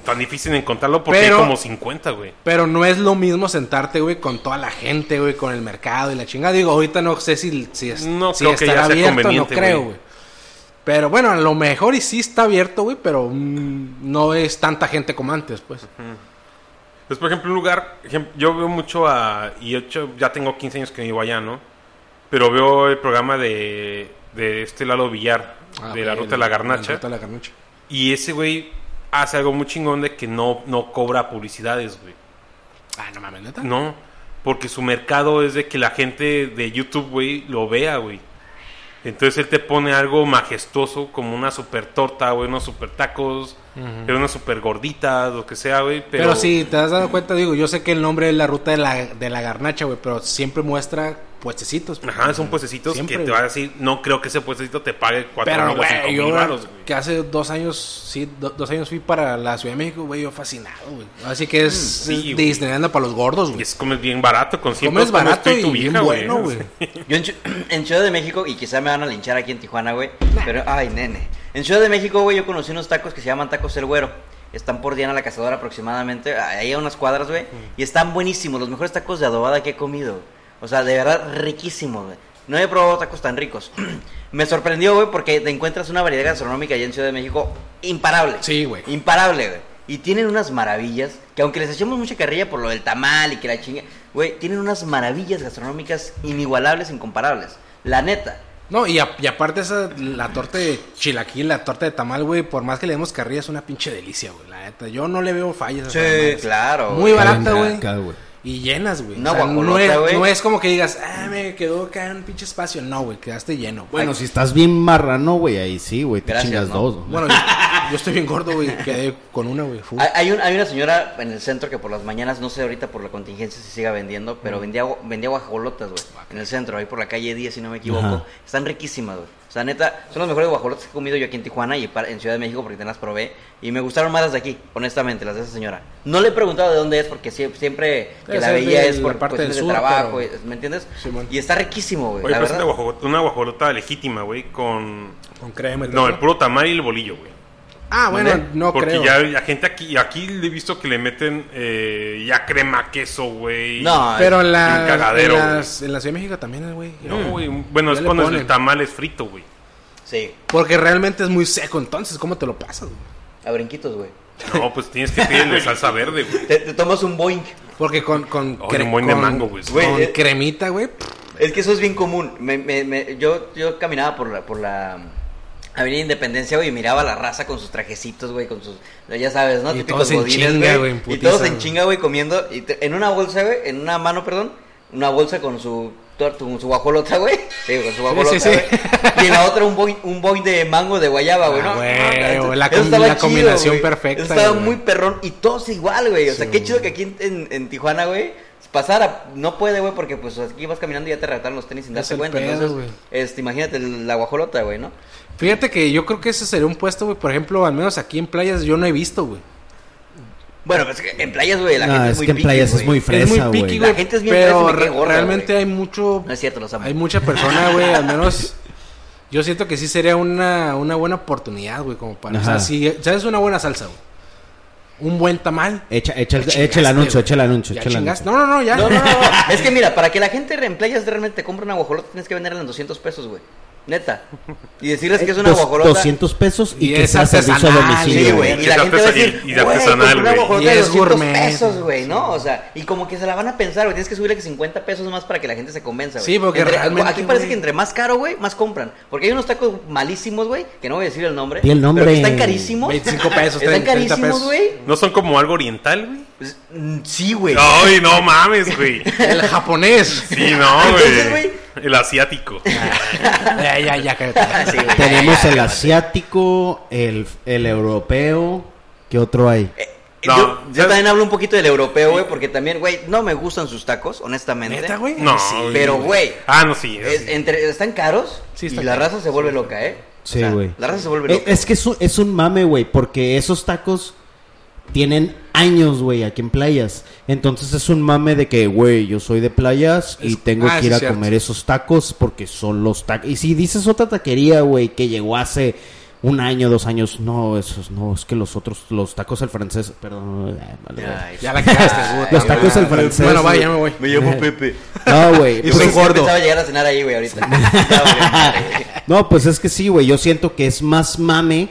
tan difícil encontrarlo porque Pero- hay como 50, güey. Pero no es lo mismo sentarte, güey, con toda la gente, güey, con el mercado y la chingada. Digo, ahorita no sé si, si, es, No si creo que sea abierto, no conveniente, creo, güey. Pero bueno, a lo mejor y sí está abierto, güey, pero mm, no es tanta gente como antes, pues. Pues, por ejemplo, un lugar, yo veo mucho a, y hecho ya tengo 15 años que vivo allá, ¿no? Pero veo el programa de, de este Lalo Villar, Ah, de la Ruta de la Garnacha. la Ruta de la Garnacha. Y ese güey hace algo muy chingón de que no, no cobra publicidades, güey. Ah, no mames, neta. No, porque su mercado es de que la gente de YouTube, güey, lo vea, güey. Entonces él te pone algo majestuoso, como una super torta, güey, unos super tacos, pero unas super gorditas, lo que sea, güey. Pero, Pero, si te has dado cuenta, digo, yo sé que el nombre es la ruta de la, de la garnacha, güey, pero siempre muestra puestecitos. pues. Ajá, son puestecitos Siempre, que te va a decir, no creo que ese puestecito te pague cuatro Pero, mil o cinco güey, mil yo güey. que hace dos años, sí, do- dos años fui para la Ciudad de México, güey, yo fascinado, güey. Así que es, Mm, sí, es para los gordos, Y güey. es comes bien barato, con 100 Comes barato y tu bien vieja, bueno, güey. Yo en, en Ciudad de México, y quizá me van a linchar aquí en Tijuana, güey. Pero, ay, nene. En Ciudad de México, güey, yo conocí unos tacos que se llaman tacos el güero. Están por Diana la Cazadora aproximadamente. Ahí a unas cuadras, güey. Y están buenísimos. Los mejores tacos de adobada que he comido. O sea, de verdad, riquísimos, güey. No he probado tacos tan ricos. Me sorprendió, güey, porque te encuentras una variedad gastronómica allá en Ciudad de México imparable. Sí, güey. Imparable, güey. Y tienen unas maravillas, que aunque les echemos mucha carrilla por lo del tamal y que la chinga, güey, tienen unas maravillas gastronómicas inigualables, incomparables. La neta. No, y, a- y aparte esa, la torta de chilaquil, la torta de tamal, güey, por más que le demos carrilla, es una pinche delicia, güey, la neta. Yo no le veo fallas a Sí, madres. claro, Muy güey. barata, güey. Y llenas, güey. Una O sea, no, es, no es como que digas, ah, me quedó acá en un pinche espacio. No, güey, quedaste lleno. Bueno, Ay, si estás bien marrano, güey, ahí sí, güey, te Gracias, chingas ¿no? dos. güey. Bueno, yo, Yo estoy bien gordo, güey. Quedé con una, güey. Hay, hay un- hay una señora en el centro que por las mañanas, no sé ahorita por la contingencia si siga vendiendo, pero vendía, vendía guajolotas, güey. En el centro, ahí por la calle 10, si no me equivoco. Ajá. Están riquísimas, güey. Sea, neta, son las mejores guajolotas que he comido yo aquí en Tijuana y en Ciudad de México porque te las probé. Y me gustaron más las de aquí, honestamente, las de esa señora. No le he preguntado de dónde es porque sie- siempre que la veía de es por parte cuestiones del de trabajo, pero- ¿me entiendes? Y está riquísimo, güey. Oye, La pero es una guajolota, una guajolota legítima, güey, con... Con crema y No, el puro tamal y el bolillo, güey. Ah, bueno, no Porque creo. ya la gente aquí, aquí le he visto que le meten eh, ya crema, queso, güey. No, Pero en la, cagadero, en, las- en la Ciudad de México también, güey. No, güey. Bueno, Ya es cuando el tamal es frito, güey. Sí, Porque realmente es muy seco, entonces, ¿cómo te lo pasas, güey? a brinquitos, güey. No, pues tienes que pedirle salsa verde, güey. Te, te tomas un boing. Porque con, con, un buen de mango, güey. Güey, con eh, cremita, güey. Es que eso es bien común. Me, me, me- yo, yo caminaba por la, por la Avenida Independencia, güey, y miraba a la raza con sus trajecitos, güey, con sus, ya sabes, ¿no? Y Típicos todos en chinga, güey, Y todos en chinga, güey, comiendo. Y en una bolsa, güey, en una mano, perdón, una bolsa con su, con su guajolota, güey. Sí, con su guajolota, sí, sí. güey. Y en la otra un boing, un boing de mango de guayaba, güey, ¿no? Ah, güey, Eso la com- la chido, combinación perfecta, Eso estaba güey. muy perrón y todos igual, güey. O sea, Sí, qué chido que aquí en, en- en Tijuana, güey, pasara. No puede, güey, porque pues aquí vas caminando y ya te retaron los tenis sin darte cuenta. pedo, Entonces, este, imagínate la guajolota, güey, ¿no? Fíjate que yo creo que ese sería un puesto, güey. Por ejemplo, al menos aquí en playas yo no he visto, güey. Bueno, pues en playas, güey, la No, gente es, es muy que en playas es güey. muy es fresa, muy güey. La gente es bien pero fresa gorda, realmente hay mucho... No es cierto, los amo. Hay mucha persona, güey, al menos... Yo siento que sí sería una, una buena oportunidad, güey, como para... O sea, Ajá. si sabes una buena salsa, güey. Un buen tamal. Echa, echa, echa el anuncio, echa el anuncio, Ya echa el anuncio. No, no, no, ya. No, no, no. Es que mira, para que la gente en playas realmente te compre una guajolota, tienes que venderla en 200 pesos, güey. Neta. Y decirles que es una Dos- guajolota. 200 pesos y, Y que es servicio a domicilio. Sí, güey. Y Y la de gente va a decir, y de güey, artesanal, compré una güey. guajolota Y de es 200 gourmet. pesos, güey, ¿no? O sea, y como que se la van a pensar, güey. Tienes que subirle que 50 pesos más para que la gente se convenza, güey. Sí, porque Entre- realmente, Aquí parece que entre más caro, güey, más compran. Porque hay unos tacos malísimos, güey, que no voy a decir el nombre. Di el nombre. Pero que están carísimos. 25 pesos, Están 30 carísimos, güey. ¿No son como algo oriental, güey? Pues, mm, sí, güey. Ay, no mames, güey. El japonés. Sí, no, Entonces, güey. El asiático. ya, ya, ya. Sí, güey. Tenemos el asiático, el, el europeo. ¿Qué otro hay? No, yo, también hablo un poquito del europeo, güey, porque también, güey, no me gustan sus tacos, honestamente. ¿Neta, güey? No, Sí, Pero, güey, Ah, no, sí. eso es- sí. entre, están caros Sí, y la raza se vuelve loca, ¿eh? O Sí, sea, güey. La raza se vuelve Eh, loca. Es que es un, es un mame, güey, porque esos tacos tienen años, güey, aquí en playas. Entonces es un mame de que, güey, yo soy de playas y Es- tengo ah, que ir sí, a cierto. comer esos tacos porque son los tacos. Y si dices otra taquería, güey, que llegó hace un año, dos años, no, esos no, es que los otros, los tacos al francés, perdón. ay, vale. Ay, Ya la cagaste, güey. Los tacos al francés. Bueno, vaya, ya me voy. Me llamo Pepe. No, güey. Y pues soy es- gordo. pensaba llegar a cenar ahí, güey, ahorita. No, pues es que sí, güey. Yo siento que es más mame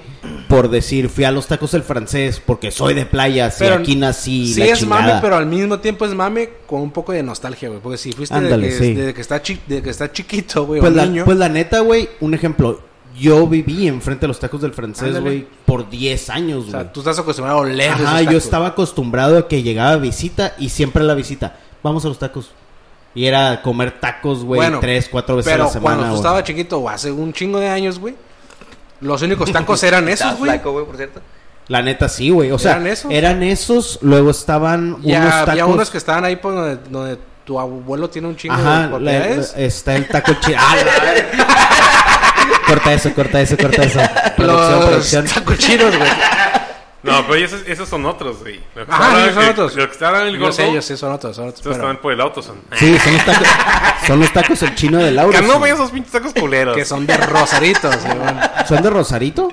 por decir fui a los tacos del francés porque soy de playas y aquí nací. Sí la es chingada. mame, pero al mismo tiempo es mame con un poco de nostalgia, güey. Porque si fuiste Ándale, desde, que, sí. desde que está chi- desde que está chiquito, güey, Pues o pues la neta, güey, un ejemplo. Yo viví enfrente de los tacos del francés, güey, por 10 años, o güey. sea, tú estás acostumbrado a oler Ajá, yo estaba acostumbrado a que llegaba visita y siempre la visita. Vamos a los tacos. Y era comer tacos, güey, Bueno, tres, cuatro veces Pero a la semana. cuando tú güey. estabas chiquito, o hace un chingo de años, güey, los únicos tacos eran esos, güey. flaco, güey, por cierto. La neta sí, güey. O sea, ¿Eran esos? eran esos, luego estaban Ya unos tacos. había unos que estaban ahí por donde, donde tu abuelo tiene un chingo de Ajá, la- propiedades. está el taco chido. corta eso, corta eso, corta eso. Producción, los producción. tacos chidos, güey. No, pero esos, esos son otros, güey. Lo que Ajá, esos son que- otros. Lo que estaba en el Yo gordo. sé, yo sé, son otros, son otros. Estos pero- están por el auto, son. Sí, son los tacos, son los tacos el chino de Laura. Que no vean esos pinches tacos culeros. que son de rosaritos, güey, bueno. ¿Son de Rosarito?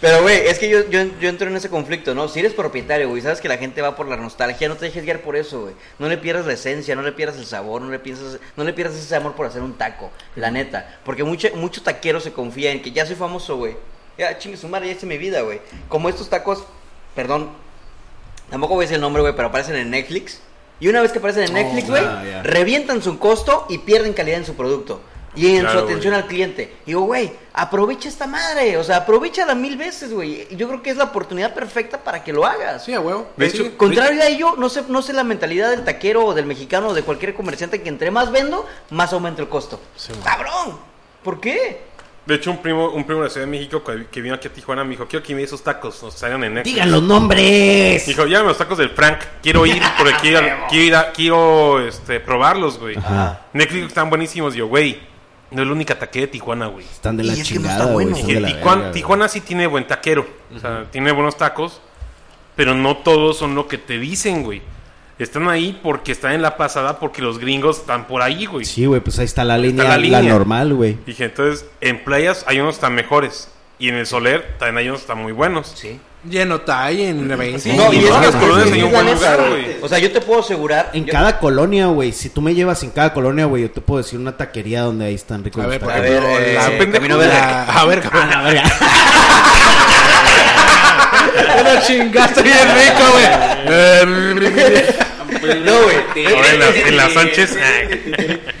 Pero, güey, es que yo, yo, yo entro en ese conflicto, ¿no? Si eres propietario, güey, sabes que la gente va por la nostalgia, no te dejes guiar por eso, güey. No le pierdas la esencia, no le pierdas el sabor, no le piensas, no le pierdas ese amor por hacer un taco, la neta. Porque mucho, mucho taquero se confía en que ya soy famoso, güey. Ya, chingue su madre, ya hice mi vida, güey. Como estos tacos, perdón, tampoco voy a decir el nombre, güey, pero aparecen en Netflix. Y una vez que aparecen en Netflix, güey, revientan su costo y pierden calidad en su producto. Y en Claro, su atención al cliente. Digo, güey, aprovecha esta madre. O sea, aprovechala mil veces, güey. Y Yo creo que es la oportunidad perfecta para que lo hagas. Sí, a huevo. De Sí, hecho, contrario a ello, no sé, no sé la mentalidad del taquero o del mexicano o de cualquier comerciante que entre más vendo, más aumenta el costo. Sí. ¡Cabrón! ¿Por qué? De hecho, un primo, un primo de la Ciudad de México que, que vino aquí a Tijuana me dijo, quiero que me esos tacos, nos salgan en Netflix. ¡Digan los nombres! Dijo, llámame los tacos del Frank, quiero ir, porque quiero, quiero, ir a- quiero, este, probarlos, güey. Ajá. Netflix están buenísimos, yo, güey. No es la única taquería de Tijuana, güey. Están de Y la es que no chingada, está güey. bueno. están Dije, de la Tijuana, verga, Tijuana sí tiene buen taquero. O sea, tiene buenos tacos. Pero no todos son lo que te dicen, güey. Están ahí porque están en la pasada, porque los gringos están por ahí, güey. Sí, güey, pues ahí está la línea, la la, línea. normal, güey. Dije, entonces, en playas hay unos tan mejores. Y en el Soler también hay unos tan muy buenos. Sí. Lleno Tai en 20. Sí, No, y es que las colonias hay un buen lugar, güey. O sea, yo te puedo asegurar. En yo- cada colonia, güey, si tú me llevas en cada colonia, güey, yo te puedo decir una taquería donde ahí están ricos A ver. A ver, ejemplo, eh, la pendejo. La- a ver, A la verga. Una chingaste bien rico, güey. No, güey. En las Sánchez. ah,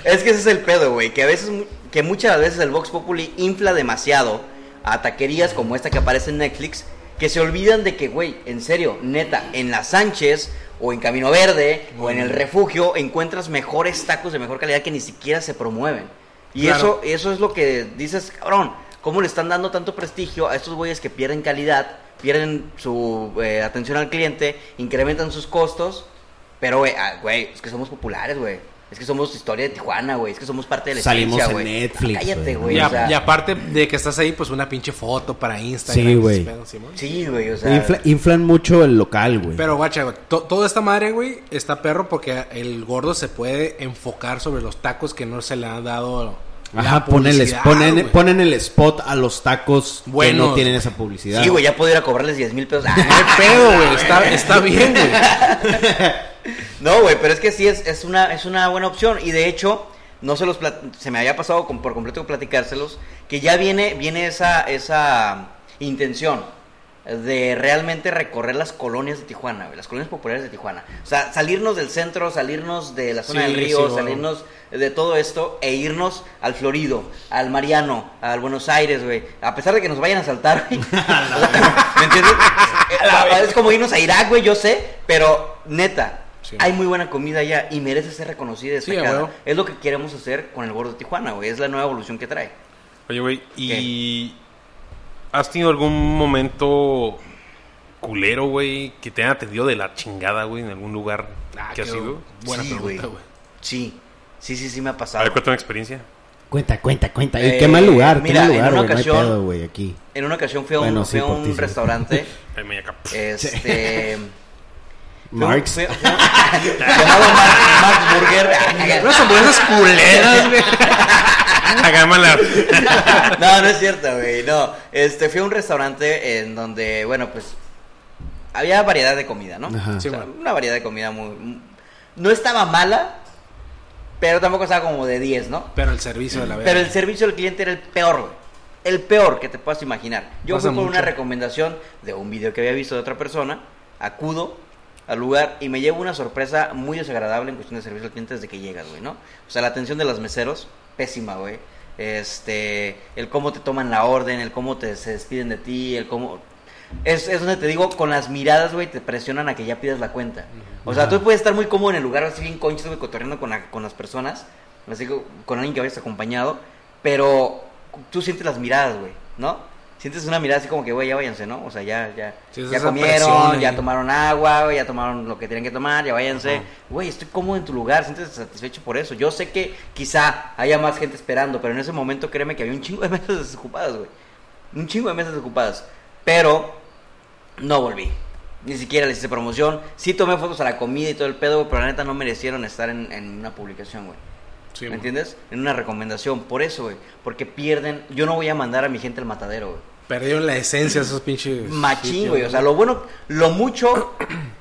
Es que ese es el pedo, güey. Que a veces, mu- que muchas veces el Vox Populi infla demasiado a taquerías como esta que aparece en Netflix, que se olvidan de que, güey, en serio, neta, en la Sánchez o en Camino Verde o en el refugio encuentras mejores tacos de mejor calidad que ni siquiera se promueven. Y Claro. eso, eso es lo que dices, cabrón, ¿cómo le están dando tanto prestigio a estos güeyes que pierden calidad, pierden su eh, atención al cliente, incrementan sus costos? Pero, güey, ah, güey, es que somos populares, güey. Es que somos historia de Tijuana, güey. Es que somos parte de la Salimos esencia, en güey. Netflix, Ah, cállate, güey. Y, o a- sea, y aparte de que estás ahí, pues una pinche foto para Instagram. Sí, güey. Sí, güey, o sea. Infla- inflan mucho el local, güey. Pero guacha, güey, to- toda esta madre, güey, está perro porque el gordo se puede enfocar sobre los tacos que no se le han dado. Ajá, ponen, ponen, ponen el spot a los tacos que no tienen esa publicidad. Sí, güey, ya puedo ir a cobrarles 10 mil pesos. No hay pedo, güey. Está, está bien, güey. No, güey, pero es que sí es, es, una, es una buena opción. Y de hecho, no se los se me había pasado con- por completo platicárselos, que ya viene, viene esa, esa intención de realmente recorrer las colonias de Tijuana, güey, las colonias populares de Tijuana. O sea, salirnos del centro, salirnos de la zona Sí, del río, sí, bueno. salirnos de todo esto e irnos al Florido, al Mariano, al Buenos Aires, güey. A pesar de que nos vayan a saltar, güey. ¿Me entiendes? Eh, es como irnos a Irak, güey, yo sé, pero neta, Sí. hay muy buena comida allá y merece ser reconocida y destacada. es lo que queremos hacer con el Gordo de Tijuana, güey. Es la nueva evolución que trae. Oye, güey, ¿y has tenido algún momento culero, güey, que te hayan atendido de la chingada, güey, en algún lugar Ah, que has ido? Buena Sí, pregunta, güey. Sí, sí, sí, sí me ha A pasado. ver, cuéntame una experiencia. Cuenta, cuenta, cuenta. Y Eh, qué mal lugar, mira, qué mal en lugar, una güey. No hay ocasión- pedo, güey, aquí. En una ocasión fui a un, Bueno, fui sí, a un restaurante. Este. Marx. llamado Max Burger. Unas hamburguesas culeras, güey. Hagámosla. no, no es cierto, güey. No, este, fui a un restaurante en donde, bueno, pues había variedad de comida, ¿no? Ajá. O Sí, sea, bueno. Una variedad de comida muy, No estaba mala, pero tampoco estaba como de 10, ¿no? Pero el servicio de la Pero verga. el servicio al cliente era el peor, güey. El peor que te puedas imaginar. Yo Pasa fui por una recomendación de un video que había visto de otra persona, acudo al lugar y me llevo una sorpresa muy desagradable en cuestión de servicio al cliente desde que llegas, güey, ¿no? O sea, la atención de los meseros, pésima, güey. Este, el cómo te toman la orden, el cómo te, se despiden de ti, el cómo... Es, es donde te digo, con las miradas, güey, te presionan a que ya pidas la cuenta. O sea, tú puedes estar muy cómodo en el lugar, así bien conchas, güey, cotorreando con, la- con las personas, así que con alguien que vayas acompañado, pero tú sientes las miradas, güey, ¿no? Sientes una mirada así como que, güey, ya váyanse, ¿no? O sea, ya, ya, Sí, ya comieron, ya tomaron agua, güey, ya tomaron lo que tenían que tomar, ya váyanse. Güey, estoy cómodo en tu lugar, sientes satisfecho por eso. Yo sé que quizá haya más gente esperando, pero en ese momento créeme que había un chingo de mesas desocupadas, güey. Un chingo de mesas desocupadas. Pero no volví. Ni siquiera les hice promoción. Sí tomé fotos a la comida y todo el pedo, güey, pero la neta no merecieron estar en, en una publicación, güey. Sí, ¿Me entiendes? En una recomendación. Por eso, güey. Porque pierden. Yo no voy a mandar a mi gente al matadero, güey. Perdieron la esencia de esos pinches. Machín, güey. O sea, lo bueno, lo mucho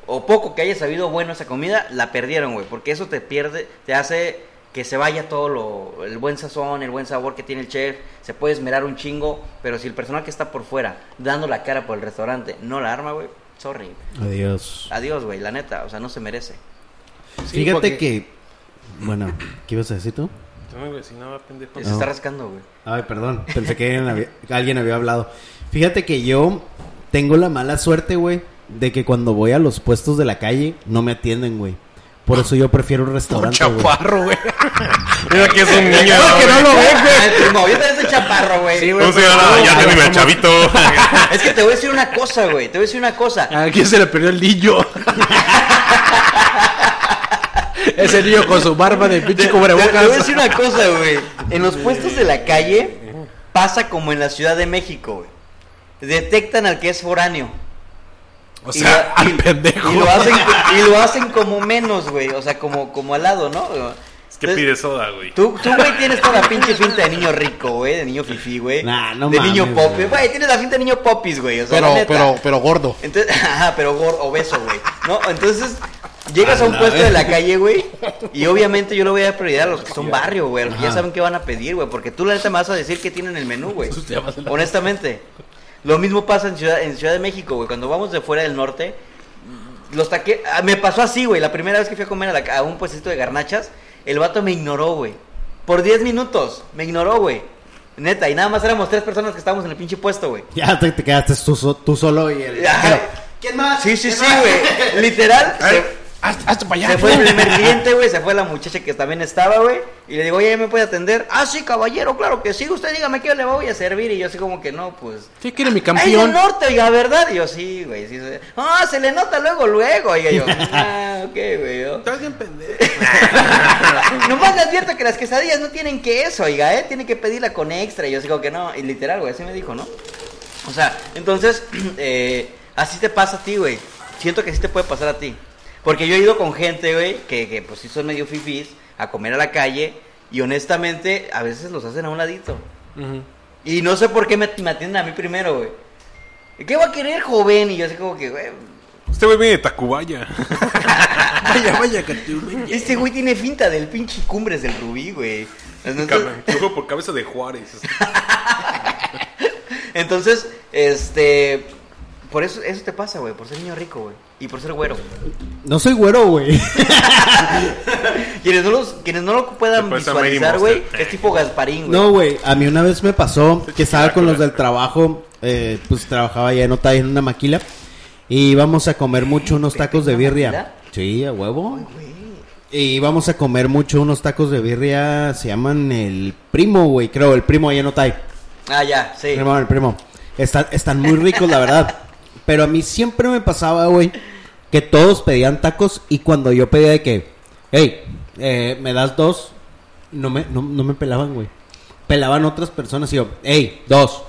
o poco que haya sabido bueno esa comida, la perdieron, güey. Porque eso te pierde, te hace que se vaya todo lo, el buen sazón, el buen sabor que tiene el chef. Se puede esmerar un chingo, pero si el personal que está por fuera, dando la cara por el restaurante, no la arma, güey, sorry. Adiós. Adiós, güey, la neta, o sea, no se merece. Sí, Fíjate porque- que. Bueno, ¿qué ibas a decir tú? No, no, pendejo. Se No. está rascando, güey. Ay, perdón. Pensé que alguien había, alguien había hablado. Fíjate que yo tengo la mala suerte, güey, de que cuando voy a los puestos de la calle no me atienden, güey. Por eso yo prefiero un restaurante, güey. chaparro, güey. Mira que es un niño. que no lo ves, güey. Ay, primo, yo también soy chaparro, güey. Sí, güey. ¿Cómo se llama? No, Ya tengo el chavito. Es que te voy a decir una cosa, güey. Te voy a decir una cosa. ¿A quién se le perdió el niño? Ese niño con su barba de pinche te- te voy a cubrebocas. decir una cosa, güey. En los puestos de la calle pasa como en la Ciudad de México, güey. Detectan al que es foráneo. O Y sea, lo- al y- pendejo. Y lo hacen, y lo hacen como menos, güey. O sea, como, como al lado, ¿no? Es que pide soda, güey. Tú, tú, güey, tienes toda la pinche finta de niño rico, güey, de niño fifí, güey. Nah, no De mames, niño popis, güey. güey, tienes la finta de niño popis, güey. O sea, la Pero, neta. pero, pero gordo. Entonces, ajá, pero gordo, obeso, güey. ¿No? Entonces, llegas A a un la puesto de la calle, güey, y obviamente yo le voy a dar prioridad a los que son barrio, güey, a los que ya saben qué van a pedir, güey, porque tú la neta me vas a decir qué tienen en el menú, güey. Honestamente. Lo mismo pasa en Ciudad, en Ciudad de México, güey, cuando vamos de fuera del norte, los taque... ah, me pasó así, güey, la primera vez que fui a comer a, la- a un puestito de garnachas, el vato me ignoró, güey. Por 10 minutos, me ignoró, güey. Neta, y nada más éramos tres personas que estábamos en el pinche puesto, güey. Ya te, te quedaste tú, so- tú solo y el... ¿Quién más? Sí, sí, ¿Quién sí, güey. Literal, Hazte para allá. se fue el primer cliente, güey. Se fue la muchacha que también estaba, güey. Y le digo, oye, ¿ya me puede atender? Ah, sí, caballero, claro que sí. Usted dígame qué le voy a servir. Y yo así como que no, pues. ¿Qué quiere mi Ay, del campeón? norte, oiga, ¿verdad? Y yo, sí, güey. Sí, sí. Ah, se le nota luego, luego. Oiga, yo, ah, ok, güey. Estás bien pendejo. Nomás le advierto que las quesadillas no tienen queso, oiga, ¿eh? Tiene que pedirla con extra. Y yo digo que no. Y literal, güey, así me dijo, ¿no? O sea, entonces, eh, así te pasa a ti, güey. Siento que así te puede pasar a ti. Porque yo he ido con gente, güey, que, que pues sí son medio fifís, a comer a la calle. Y honestamente, a veces los hacen a un ladito. Y no sé por qué me, me atienden a mí primero, güey. ¿Y ¿Qué va a querer, joven? Y yo así como que, güey, Este güey viene de Tacubaya. Vaya, vaya, este güey tiene finta del pinche Cumbres del Rubí, güey. Entonces- por cabeza de Juárez. Entonces, este. Por eso, eso te pasa, güey, por ser niño rico, güey. Y por ser güero. No soy güero, güey. Quienes no, los, quienes no lo puedan visualizar, güey, es tipo Gasparín, güey. No, güey. A mí una vez me pasó que estaba con los del trabajo. eh, pues trabajaba ya en Otay en una maquila. Y íbamos a comer mucho unos tacos de ¿Una birria. Sí, a huevo. Güey. Y íbamos a comer mucho unos tacos de birria. Se llaman el primo, güey. Creo, el primo allá en Otay. Ah, ya, sí. Mi hermano, el primo. Están, están muy ricos, la verdad. Pero a mí siempre me pasaba, güey, que todos pedían tacos y cuando yo pedía de que, hey, eh, me das dos, no me, no, no me pelaban, güey. Pelaban otras personas y yo, hey, dos,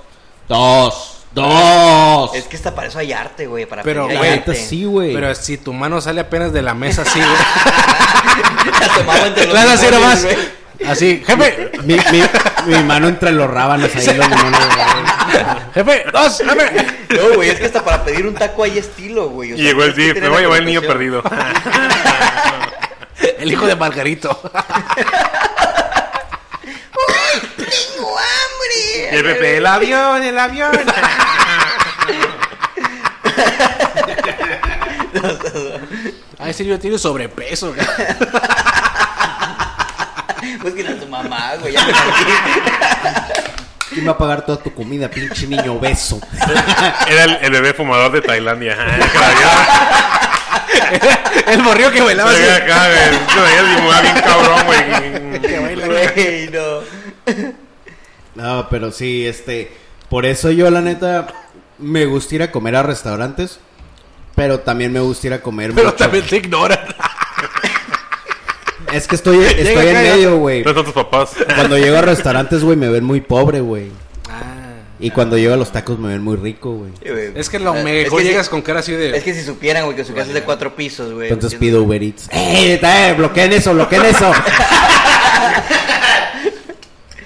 dos, dos. Es que hasta para eso hay arte, güey, para Pero, pedir güey, hay Neta, arte. sí, güey. Pero si tu mano sale apenas de la mesa así, güey. La tomaba entre los Claro, así nomás. güey. Así, jefe, Mi, mi, mi mano entre los rábanos ahí, los limones, güey. jefe, dos, jefe. No, güey, es que hasta para pedir un taco hay estilo, güey. o Y sea, llegó el que me voy a llevar el niño perdido. El hijo de Margarito. ¡Tengo hambre! Y el Pepe, el avión, el avión. Ay, serio, tiene sobrepeso. Pues que era tu mamá, güey. Ya. ¿Quién va a pagar toda tu comida, pinche niño obeso? Era el, el bebé fumador de Tailandia. El morrillo que bailaba Se acá, güey. Se veía el bien cabrón, güey. Que baila. Güey, no. No, pero sí, este, por eso yo la neta me gusta ir a comer a restaurantes, pero también me gusta ir a comer Pero mucho. también te ignoran. Es que estoy, estoy en medio, güey. ¿Dónde están tus papás? Cuando llego a restaurantes, güey, me ven muy pobre, güey. Ah. Y cuando llego a los tacos me ven muy rico, güey. Es que lo Es mejor que si- llegas con cara así de. Es que si supieran, güey, que su casa es de cuatro pisos, güey. Entonces ¿me pido Uber Eats. ¡Eh, eh, bloqueen eso, bloqueen eso!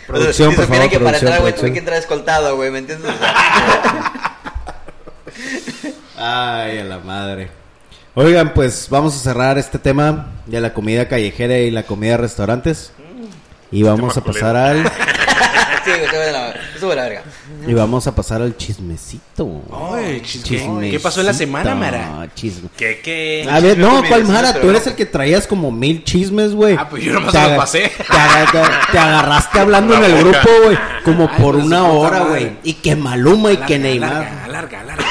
producción, si por favor, que para entrar, güey, tuve que entrar escoltado, güey, ¿me entiendes? Ay, a la madre. Oigan, pues vamos a cerrar este tema de la comida callejera y la comida de restaurantes. Y vamos a pasar al sí, la, verga. y vamos a pasar al chismecito. Ay, chisme. Chismecito. ¿Qué pasó en la semana, Mara? Chisme. ¿Qué, qué? A ver, no, ¿cuál Mara? Tú eres el que traías como mil chismes, güey. Ah, pues yo nomás Te los pasé. Te, aga- te- te agarraste hablando en el grupo, güey. Como Ay, por pues, una hora, güey. Y que Maluma y que Larga, Neymar. Larga, larga, larga.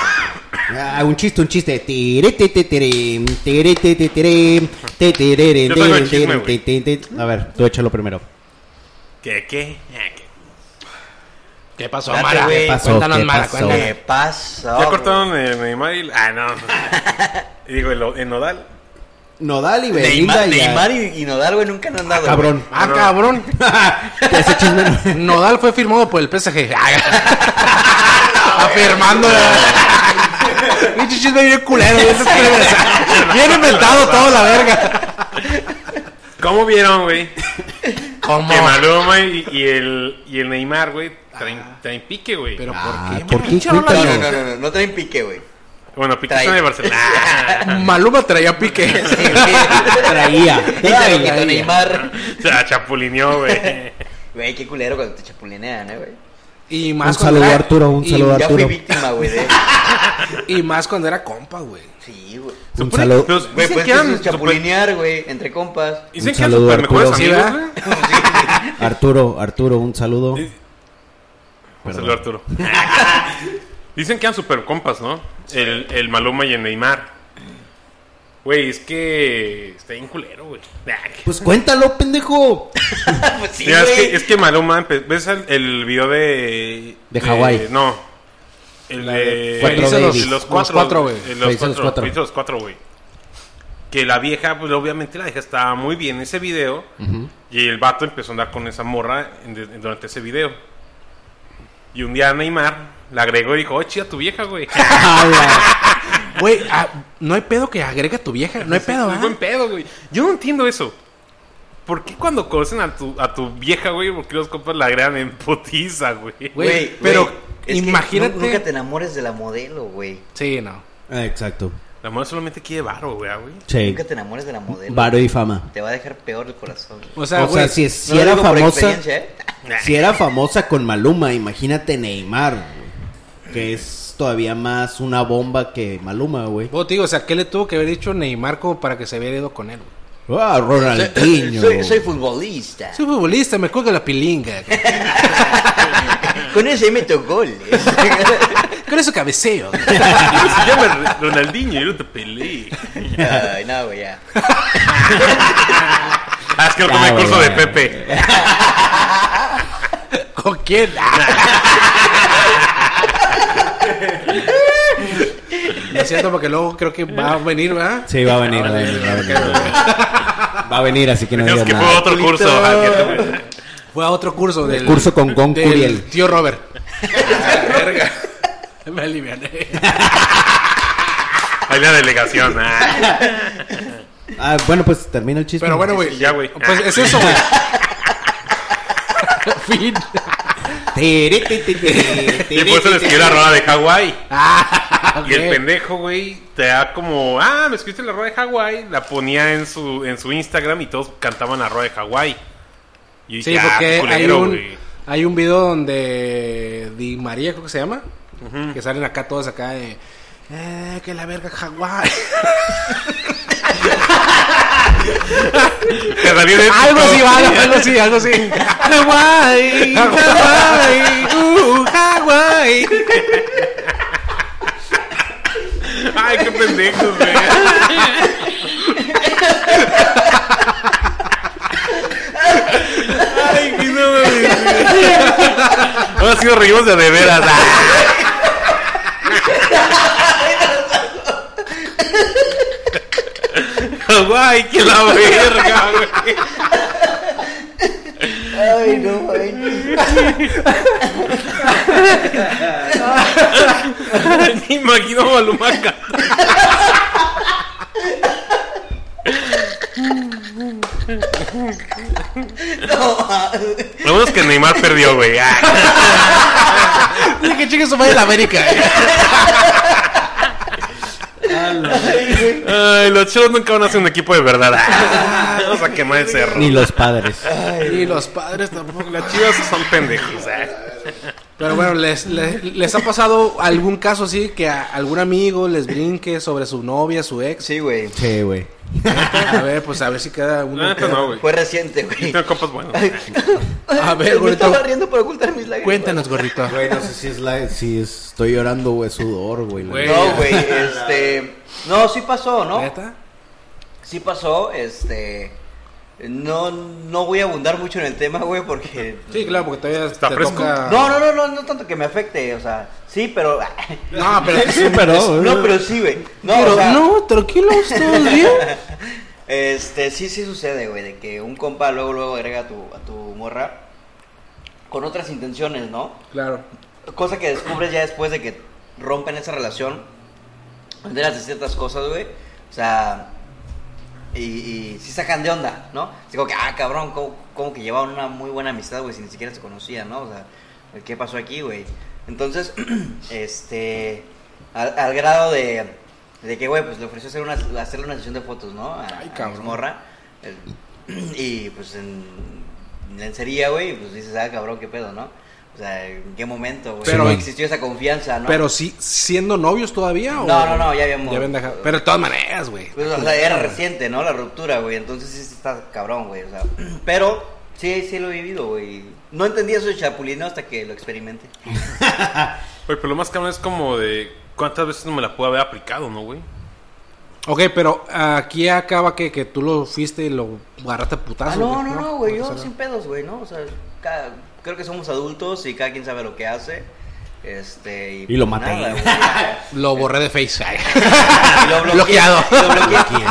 Ah, un chiste, un chiste. A ver, tú échalo primero. ¿Qué, qué? Ah, ¿qué? ¿Qué pasó, Date, Mara? ¿Qué pasó? Cuéntanos, ¿Qué Mara, pasó? cuéntanos. ¿Qué pasó? ¿Ya cortaron el Neymar y... Ah, no. Y digo, el, el Nodal. Nodal y Belinda Neymar, ya. Neymar y, y Nodal, güey, nunca han andado. Cabrón. Ah, cabrón. Ese chisme no- Nodal fue firmado por el PSG. Afirmando. Pinche chisme bien culero. bien culero. Bien inventado todo, la verga. ¿Cómo vieron, güey? ¿Cómo? Que Maluma y, y el, y el Neymar, güey, traen, traen pique, güey. Pero Ah, ¿por qué? ¿por qué? No, no, no, no, no, no traen pique, güey. Bueno, pique Trae- está de Barcelona. Maluma traía pique. Traía. Y se lo Traía. quitó Neymar. Se la chapulineó, güey. Güey, qué culero cuando te chapulinean, eh, güey. Y más Un saludo, era- Arturo, un y- saludo, Ya fui Arturo. víctima, güey, de Y más cuando era compa, güey. Sí, güey. Un saludo. Güey, pues que eran chapulinear, güey, entre compas. super- Dicen Un que eran saludo, super mejores Arturo. Güey. Arturo, Arturo, un saludo. Un Perdón. saludo, Arturo. Dicen que eran super compas, ¿no? El, el Maluma y el Neymar. Güey, es que está bien culero, güey. Pues cuéntalo, pendejo. pues sí, Mira, es, güey. que, es que Maluma, ¿ves el, el video de... De Hawái. No. El de... Cuatro los, Babies. los cuatro, cuatro, güey. Los cuatro, cuatro. cuatro, güey. Que la vieja, pues obviamente la vieja estaba muy bien en ese video. Y el vato empezó a andar con esa morra en- de- durante ese video. Y un día Neymar la agregó y dijo, oh, chida tu vieja, güey. Güey, ah, no hay pedo que agrega tu vieja. No hay pedo, Es ¿ah? buen pedo, güey. Yo no entiendo eso. ¿Por qué cuando conocen a tu, a tu vieja, güey, por qué los compas la agregan en putiza, güey? Güey, pero güey, es que imagínate- nu- nunca te enamores de la modelo, güey. Sí, no. Ah, Exacto. La mujer solamente quiere varo, güey, güey. Sí. Nunca te enamores de la modelo. Varo y fama. Te va a dejar peor el corazón. O sea, O güey, sea, si, es- si No era famosa, experiencia, ¿eh? si era famosa con Maluma, imagínate Neymar, güey, que es todavía más una bomba que Maluma, güey. vos digo, o sea, ¿qué le tuvo que haber dicho Neymar como para que se hubiera ido con él? güey? Ah, Ronaldinho. Soy, soy futbolista. Soy futbolista, me cuelga la pilinga. Con ese meto goles. Con eso cabeceo. Se llama Ronaldinho y no te peleé. Ay, no, güey, ya. Ah, es que no tomé el güey, curso de. Pepe. ¿Con quién? Lo siento porque luego creo que va a venir, ¿verdad? Sí, va a venir, va a venir, va a venir. Va a venir, así que no digas que fue nada. otro curso. Fue a otro curso del... curso con Gon Curiel. tío Robert. Verga. Me aliviané. Hay la delegación. ah. Ah, bueno, pues termina el chisme. Pero bueno, güey. Ya, güey. Pues es eso, güey. fin. Y por eso le escribí la rola de Hawái. Ah, Y el pendejo, güey, te da como, ah, me escribiste la rola de Hawái. La ponía en su, en su Instagram y todos cantaban la rola de Hawái. Y yo Sí, ah, porque hay culero, un, güey. hay un video donde Di María, creo que se llama, que salen acá todos acá de, eh, que la verga Hawái. Algo así, algo así, algo así. Hawái, Hawái, uh, Hawái. Ay, qué pendejos, güey. Ay, que no mames. Ahora sí nos reímos de de veras. Hawái, que la verga, güey. Ay, no, güey. Me imagino a Maluma cantando. Lo bueno es que Neymar perdió, güey. Ah. Dile que chingue su madre la América. Ay, los chavos nunca van a ser un equipo de verdad. Vamos a quemar el cerro. Ni los padres. Y los padres tampoco. Las chivas son pendejos. ah. Pero bueno, ¿les, les, les ha pasado algún caso así que a algún amigo les brinque sobre su novia, su ex? Sí, güey. Sí, güey. A ver, pues a ver si queda uno. Neta no, güey. Fue reciente, güey. Tengo compas buenos. A ver, Me gordito. estaba riendo para ocultar mis lágrimas. Cuéntanos, gordito. Güey, no sé si es la, si estoy llorando o es sudor, güey. Güey. No, güey, este... No, sí pasó, ¿no? ¿Neta? sí pasó, este... No, no voy a abundar mucho en el tema, güey, porque... Sí, claro, porque todavía Está te fresco. toca... No, no, no, no, no tanto que me afecte, o sea, sí, pero... No, pero... Sí, pero... No, pero sí, güey. No, pero o sea, no, tranquilos, todo bien. Este, sí, sí sucede, güey, de que un compa luego, luego agrega a tu, a tu morra con otras intenciones, ¿no? Claro. Cosa que descubres ya después de que rompen esa relación, enteras de ciertas cosas, güey. O sea, y, y sí sacan de onda, ¿no? Digo que, ah, cabrón, ¿cómo, cómo que llevaban una muy buena amistad, güey, si ni siquiera se conocían, ¿no? O sea, ¿qué pasó aquí, güey? Entonces, este, al, al grado de, de que, güey, pues le ofreció hacer una, hacerle una sesión de fotos, ¿no? A, Ay, cabrón. morra. El- y pues en lencería, güey, pues dices, ah, cabrón, qué pedo, ¿no? O sea, ¿en qué momento, güey? Pero- no existió esa confianza, ¿no? Pero sí, siendo novios todavía o... No, no, no, ya habíamos- Ya habían dejado. Pero de todas maneras, güey. Pues, o sea, era reciente, ¿no? La ruptura, güey. Entonces sí está cabrón, güey. O sea, pero sí, sí lo he vivido, güey. No entendí eso de chapulino hasta que lo experimenté. Güey, pero lo más cabrón es como de cuántas veces no me la puedo haber aplicado, ¿no, güey? Ok, pero aquí acaba que, que tú lo fuiste y lo agarraste a putazo. Ah, no, no, no, güey. Yo sin pedos, güey, ¿no? O sea, cada- creo que somos adultos y cada quien sabe lo que hace. Este, y, Y lo pues maté. nada, güey. Lo borré de Face. Y lo bloqueé, Bloqueado. lo bloqueé.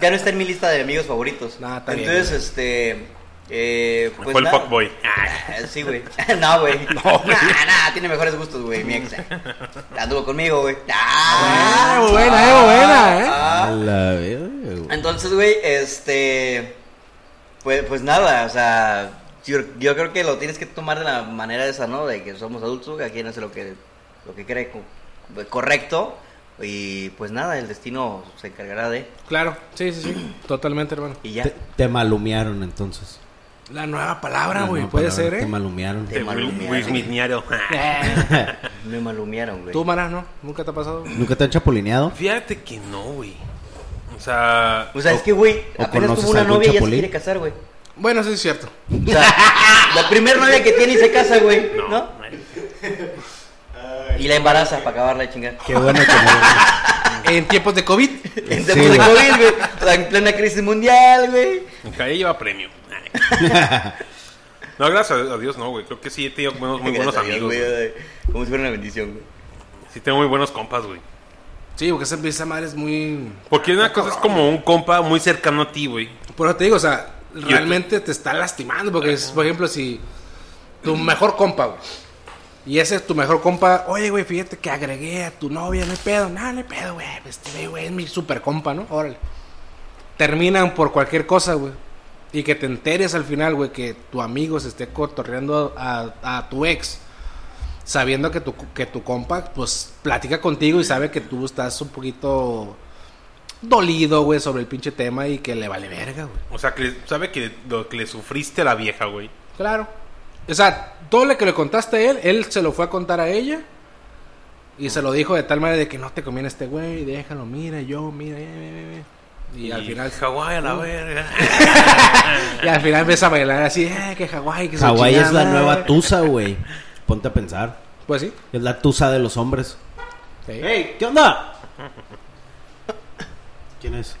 Ya no está en mi lista de amigos favoritos. Nah, está bien, Entonces, güey. este. Eh, pues Fue el nada. fuckboy. Eh, Sí, güey. No, güey. No, Nah, nah, tiene mejores gustos, güey, mi ex. Anduvo conmigo, güey. Ah, Ah, buena, eh, buena, eh. ah. A la güey. Entonces, güey, este. Pues, pues nada, o sea. Yo, yo creo que lo tienes que tomar de la manera esa, ¿no? De que somos adultos, cada quien hace lo que, lo que cree co- correcto. Y pues nada, el destino se encargará de. Claro, sí, sí, sí. Totalmente, hermano. Y ya. Te, te malumearon entonces. La nueva palabra, La güey. Puede palabra, ser, Te ¿eh? malumearon. Te malumearon. Luis Mitniaro. Me malumearon, güey. Tú, Mara, ¿no? ¿Nunca te ha pasado? ¿Nunca te han chapulineado? Fíjate que no, güey. O sea, O sea, es que, güey, apenas tuvo una novia y ya se quiere casar, güey. Bueno, sí es cierto. O sea, la primera novia que tiene y se casa, güey. no. ¿No? Y la embaraza para acabarla de chingar. Qué bueno que no. En tiempos de COVID. En Sí, tiempos de. COVID, güey. O sea, en plena crisis mundial, güey. Ella lleva premio. No, gracias a Dios, no, güey. Creo que sí he tenido buenos, muy buenos Gracias a Dios, amigos. güey, güey. Como si fuera una bendición, güey. Sí tengo muy buenos compas, güey. Sí, porque esa, esa madre es muy... Porque una cosa es como un compa muy cercano a ti, güey. Por eso te digo, o sea, realmente te está lastimando. Porque, es, por ejemplo, si tu mejor compa, güey. Y ese es tu mejor compa. Oye, güey, fíjate que agregué a tu novia, no hay pedo. No, no hay pedo, güey. Este güey es mi super compa, ¿no? Órale. Terminan por cualquier cosa, güey. Y que te enteres al final, güey, que tu amigo se esté cotorreando a, a tu ex. Sabiendo que tu, que tu compa, pues, platica contigo y sabe que tú estás un poquito dolido, güey, sobre el pinche tema y que le vale verga, güey. O sea, que sabe que lo que le sufriste a la vieja, güey. Claro. O sea, todo lo que le contaste a él, él se lo fue a contar a ella. Y se lo dijo de tal manera de que no te conviene este güey, déjalo, mira, yo, mira, eh, eh, eh. Y, al final Hawái a la verga. y al final empieza a bailar así, eh, que Hawái, que Hawái es la nueva tusa, güey. Ponte a pensar. Pues sí. Es la tusa de los hombres. sí. ¡Ey! ¿Qué onda? ¿Quién es?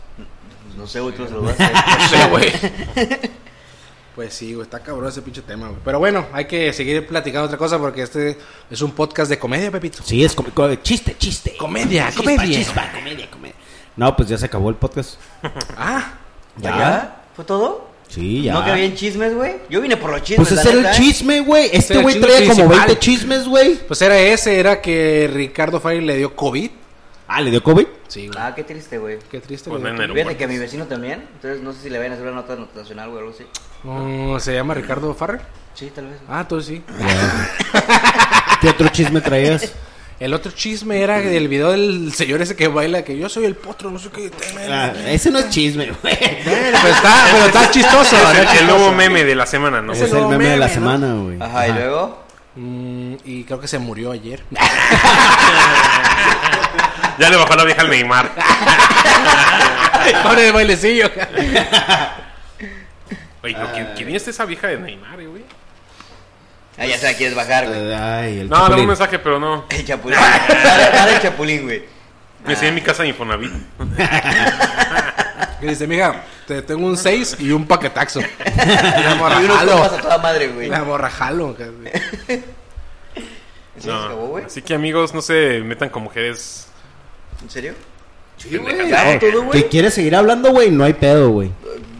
No sé, güey, tú lo saludaste. Sí, güey. Pues sí, güey, está cabrón ese pinche tema, güey. Pero bueno, hay que seguir platicando otra cosa porque este es un podcast de comedia, Pepito. Sí, es com- co- chiste, chiste. Comedia, Chispa, comedia. chispa, comedia, comedia. No, pues ya se acabó el podcast. Ah, ¿Ya? ¿Ya? ¿Fue todo? Sí, ya. ¿No que habían chismes, güey? Yo vine por los chismes, Pues ese era el ¿eh? chisme, güey. Este güey traía como principal. 20 chismes, güey. pues era ese, era que Ricardo Fire le dio COVID. Ah, ¿le dio COVID? Sí, güey. Ah, qué triste, güey. Qué triste, Pues güey. Fíjate que a mi vecino también. Entonces no sé si le vayan a hacer una nota nacional, güey, o algo así. Oh, ¿Se llama Ricardo Farrer? Sí, tal vez. Ah, tú sí. ¿Qué otro chisme traías? El otro chisme era del video del señor ese que baila, que yo soy el potro, no sé qué. Ah, ese no es chisme, güey. Pero está, pero está chistoso. Es ¿no? el, nuevo meme de la semana, ¿no? Ese es el meme de la semana, güey. Ajá, y luego. Mm, y creo que se murió ayer. Ya le bajó la vieja al Neymar. Con el bailecillo. Oye, pero ¿quién, quién es esa vieja de Neymar, eh, güey? Ah, ya se la quieres bajar, güey. Ay, el No, un chapulín. mensaje, pero no. El chapulín. Dale, el chapulín, güey. Me enseñé en mi casa de Infonavit. Y dice, mija, te tengo un 6 y un paquetaxo. Y la morra, Y unos jalo. compas a toda madre, Y güey. La morra, jalo. casi. ¿En serio se acabó, No. güey? Así que amigos, no se metan con mujeres. ¿En serio? Sí, güey. Claro, todo, güey. Si quieres seguir hablando, güey, no hay pedo, güey.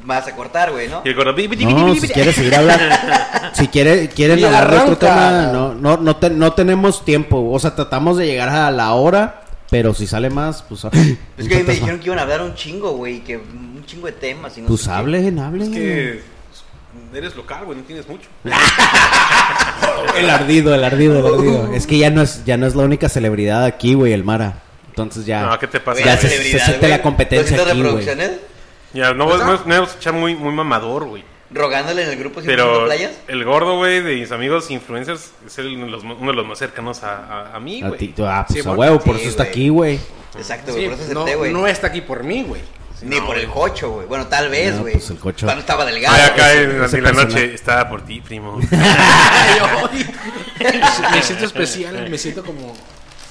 Vas a cortar, güey, ¿no? Y el gordo, "Bi, bi, bi, bi, No, si bi". quieres seguir hablando, si quiere, quieren hablar de otro tema, no, no, no, te- no tenemos tiempo. O sea, tratamos de llegar a la hora, pero si sale más, pues. Es que a mí me dijeron que iban a hablar un chingo, güey, que un chingo de temas y no Pues hablen, hablen. Es que eres local, güey, no tienes mucho. El ardido, el ardido, el ardido. Es que ya no es, ya no es la única celebridad aquí, güey, el Mara. Entonces ya. No, ¿qué te pasa? Ya la se- se siente güey. la competencia 200 aquí, reproducciones Ya, no, no, no, no echar muy, muy mamador, güey. Rogándole en el grupo sin Pero playas. el gordo, güey, de mis amigos influencers es el- uno, de los, uno de los más cercanos a, a, a mí, A güey. ti, ah, pues Sí, a huevo, por sí, eso está güey. aquí, güey. Exacto, güey, Sí, por eso no, acepté, güey. no está aquí por mí, güey. Ni por el cocho, güey. Bueno, tal vez, No, güey. pues el cocho. Cuando estaba delgado. Ay, acá en, la noche estaba por ti, primo. me siento especial, me siento como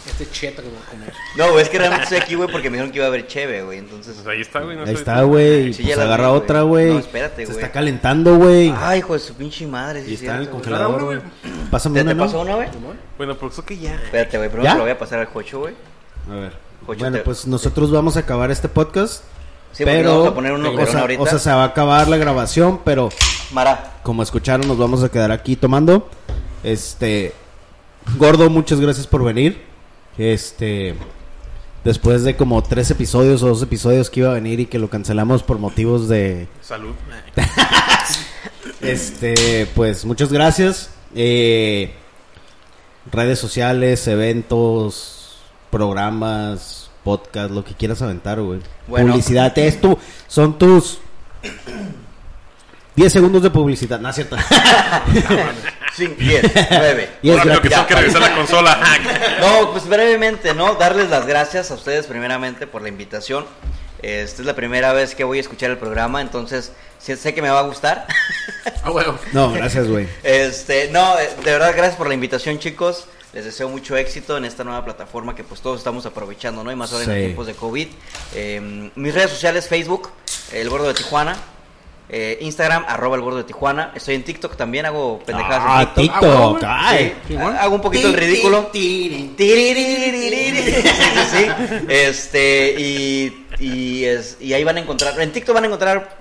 este cheto que voy a comer. No, güey, es que realmente estoy aquí, güey, porque me dijeron que iba a haber cheve, güey. Entonces. Pues ahí está, güey. No Ahí estoy- está, güey. Sí, pues la agarra vi, güey. otra, güey. No, espérate, Se güey. está calentando, güey. Ay, hijo de su pinche madre. Sí, y es está en el cierto, güey. congelador, güey. Pásame ¿Te, una, te ¿no? pasó una, güey? Bueno, pero eso que ya. Espérate, güey, primero ¿Ya? se lo voy a pasar al cocho, güey. A ver. Jocho, bueno, te- pues nosotros vamos a acabar este podcast. Sí, porque pero, vamos a poner uno o, sea, ahorita. o sea, se va a acabar la grabación, pero Mara. como escucharon, nos vamos a quedar aquí tomando. Este, Gordo, muchas gracias por venir. Este, después de como tres episodios o dos episodios que iba a venir y que lo cancelamos por motivos de, Salud. este, pues muchas gracias. Eh, redes sociales, eventos, programas, podcast, lo que quieras aventar, güey. Bueno. Publicidad, es tu, son tus 10 segundos de publicidad, no es cierto. 5, 10, 9. Y es que tengo que revisar la consola. No, pues brevemente, ¿no? Darles las gracias a ustedes primeramente por la invitación. Esta es la primera vez que voy a escuchar el programa, entonces sé que me va a gustar. Ah, huevo. No, gracias, güey. Este, no, eh, de verdad, gracias por la invitación, chicos. Les deseo mucho éxito en esta nueva plataforma que pues todos estamos aprovechando, ¿no? Y más ahora en Sí. tiempos de COVID. Eh, mis redes sociales, Facebook, El Gordo de Tijuana. Eh, Instagram, arroba El Gordo de Tijuana. Estoy en TikTok también, hago pendejadas Ah, en TikTok. TikTok, Ah, ay. Sí, hago un poquito el ridículo. Tiririririri. Sí, sí, sí. Este, y, y, es, y ahí van a encontrar, en TikTok van a encontrar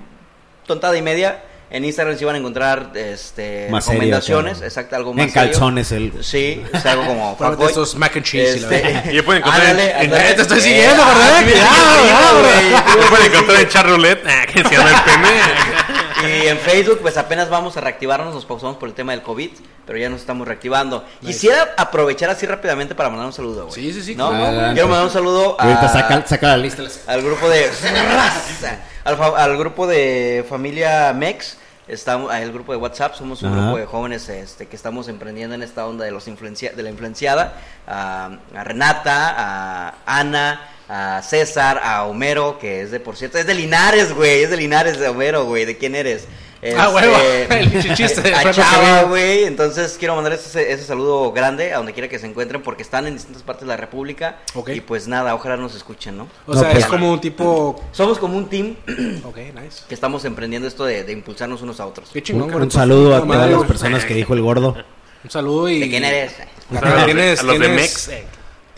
tontada y media, en Instagram sí van a encontrar este, Más serio, recomendaciones, claro. exacto, algo más En serio. calzones el Sí, es algo como fuckboy. estos mac and cheese Este. Y ya pueden encontrar ándale, en- en- te estoy Eh, siguiendo, ah, ¿verdad? Cuidado, cuidado, güey. Lo pueden encontrar en Charroulette. Ah, que se llama el pene. Y en Facebook, pues apenas vamos a reactivarnos, nos pausamos por el tema del COVID, pero ya nos estamos reactivando. Quisiera aprovechar así rápidamente para mandar un saludo, güey. Sí, sí, sí, ¿No? claro, güey. Quiero mandar un saludo a... Ahorita saca, saca la lista. al grupo de al, fa- al grupo de familia Mex estamos el grupo de WhatsApp somos un Ajá. grupo de jóvenes este que estamos emprendiendo en esta onda de los influencia de la influenciada a, a Renata a Ana a César a Homero que es de por cierto es de Linares güey es de Linares de Homero güey de quién eres Ah, huevo, el pinche chiste de a Chava, güey. Entonces quiero mandar ese, ese saludo grande a donde quiera que se encuentren porque están en distintas partes de la República. Ok. Y pues nada, ojalá nos escuchen, ¿no? O No, sea, pues- es como un tipo. Somos como un team Ok, nice. que estamos emprendiendo esto de, de impulsarnos unos a otros. Qué Un, chingón, güey. un saludo a todas las personas que dijo el gordo. Un saludo y. ¿De quién eres? Tienes, a los de Mex.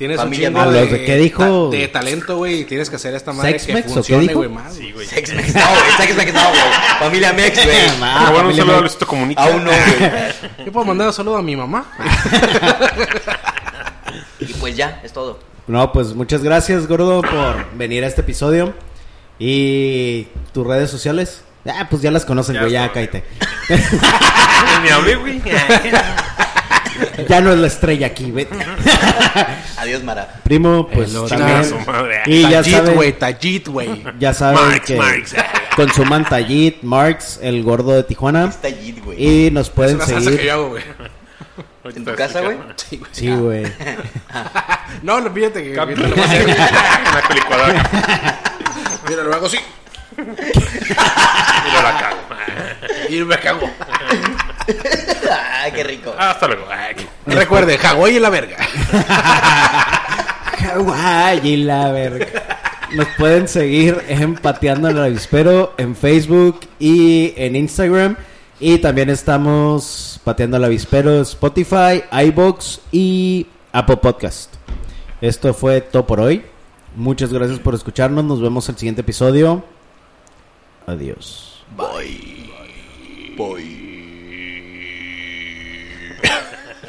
Tienes Familia un chingo de, ¿A los de qué dijo? ta- de talento, güey. y Tienes que hacer esta madre ¿Sex que Mex funcione, güey, más. Sí, güey. Sex Mex, no, güey. Sex Mex, no, güey. Familia Mex, güey. Ah, Ah, bueno, un saludo a Mex. Luisito Comunica. Aún no, güey. Yo puedo mandar un saludo a mi mamá. Y pues ya, es todo. No, pues muchas gracias, gordo, por venir a este episodio. Y tus redes sociales. Ah, pues ya las conocen, güey, ya cállate. Ni hablé, güey. Ya no es la estrella aquí, vete. Adiós, Mara. Primo, pues Hello, también. Su madre. Y ya Tajit, saben, güey. Tajit, güey. ya saben Marx, que Marx. consuman Tallit, Marx, el gordo de Tijuana. Está Jit, güey. Y nos Es pueden una salsa que yo seguir. hago, güey. ¿En tu casa, güey? Sí, güey. Sí. No, no, fíjate que. Ahorita lo voy a hacer. Mira, lo hago así. Y lo la cago. Y me cago. Ay, qué rico. Ah, Hasta luego. Ay, Recuerde, Hawái y la verga. Hawái y la verga. nos pueden seguir en Pateando el Avispero en Facebook y en Instagram. Y también estamos Pateando el Avispero, Spotify, iBox y Apple Podcast. Esto fue todo por hoy. Muchas gracias por escucharnos. Nos vemos en el siguiente episodio. Adiós. Bye. Bye.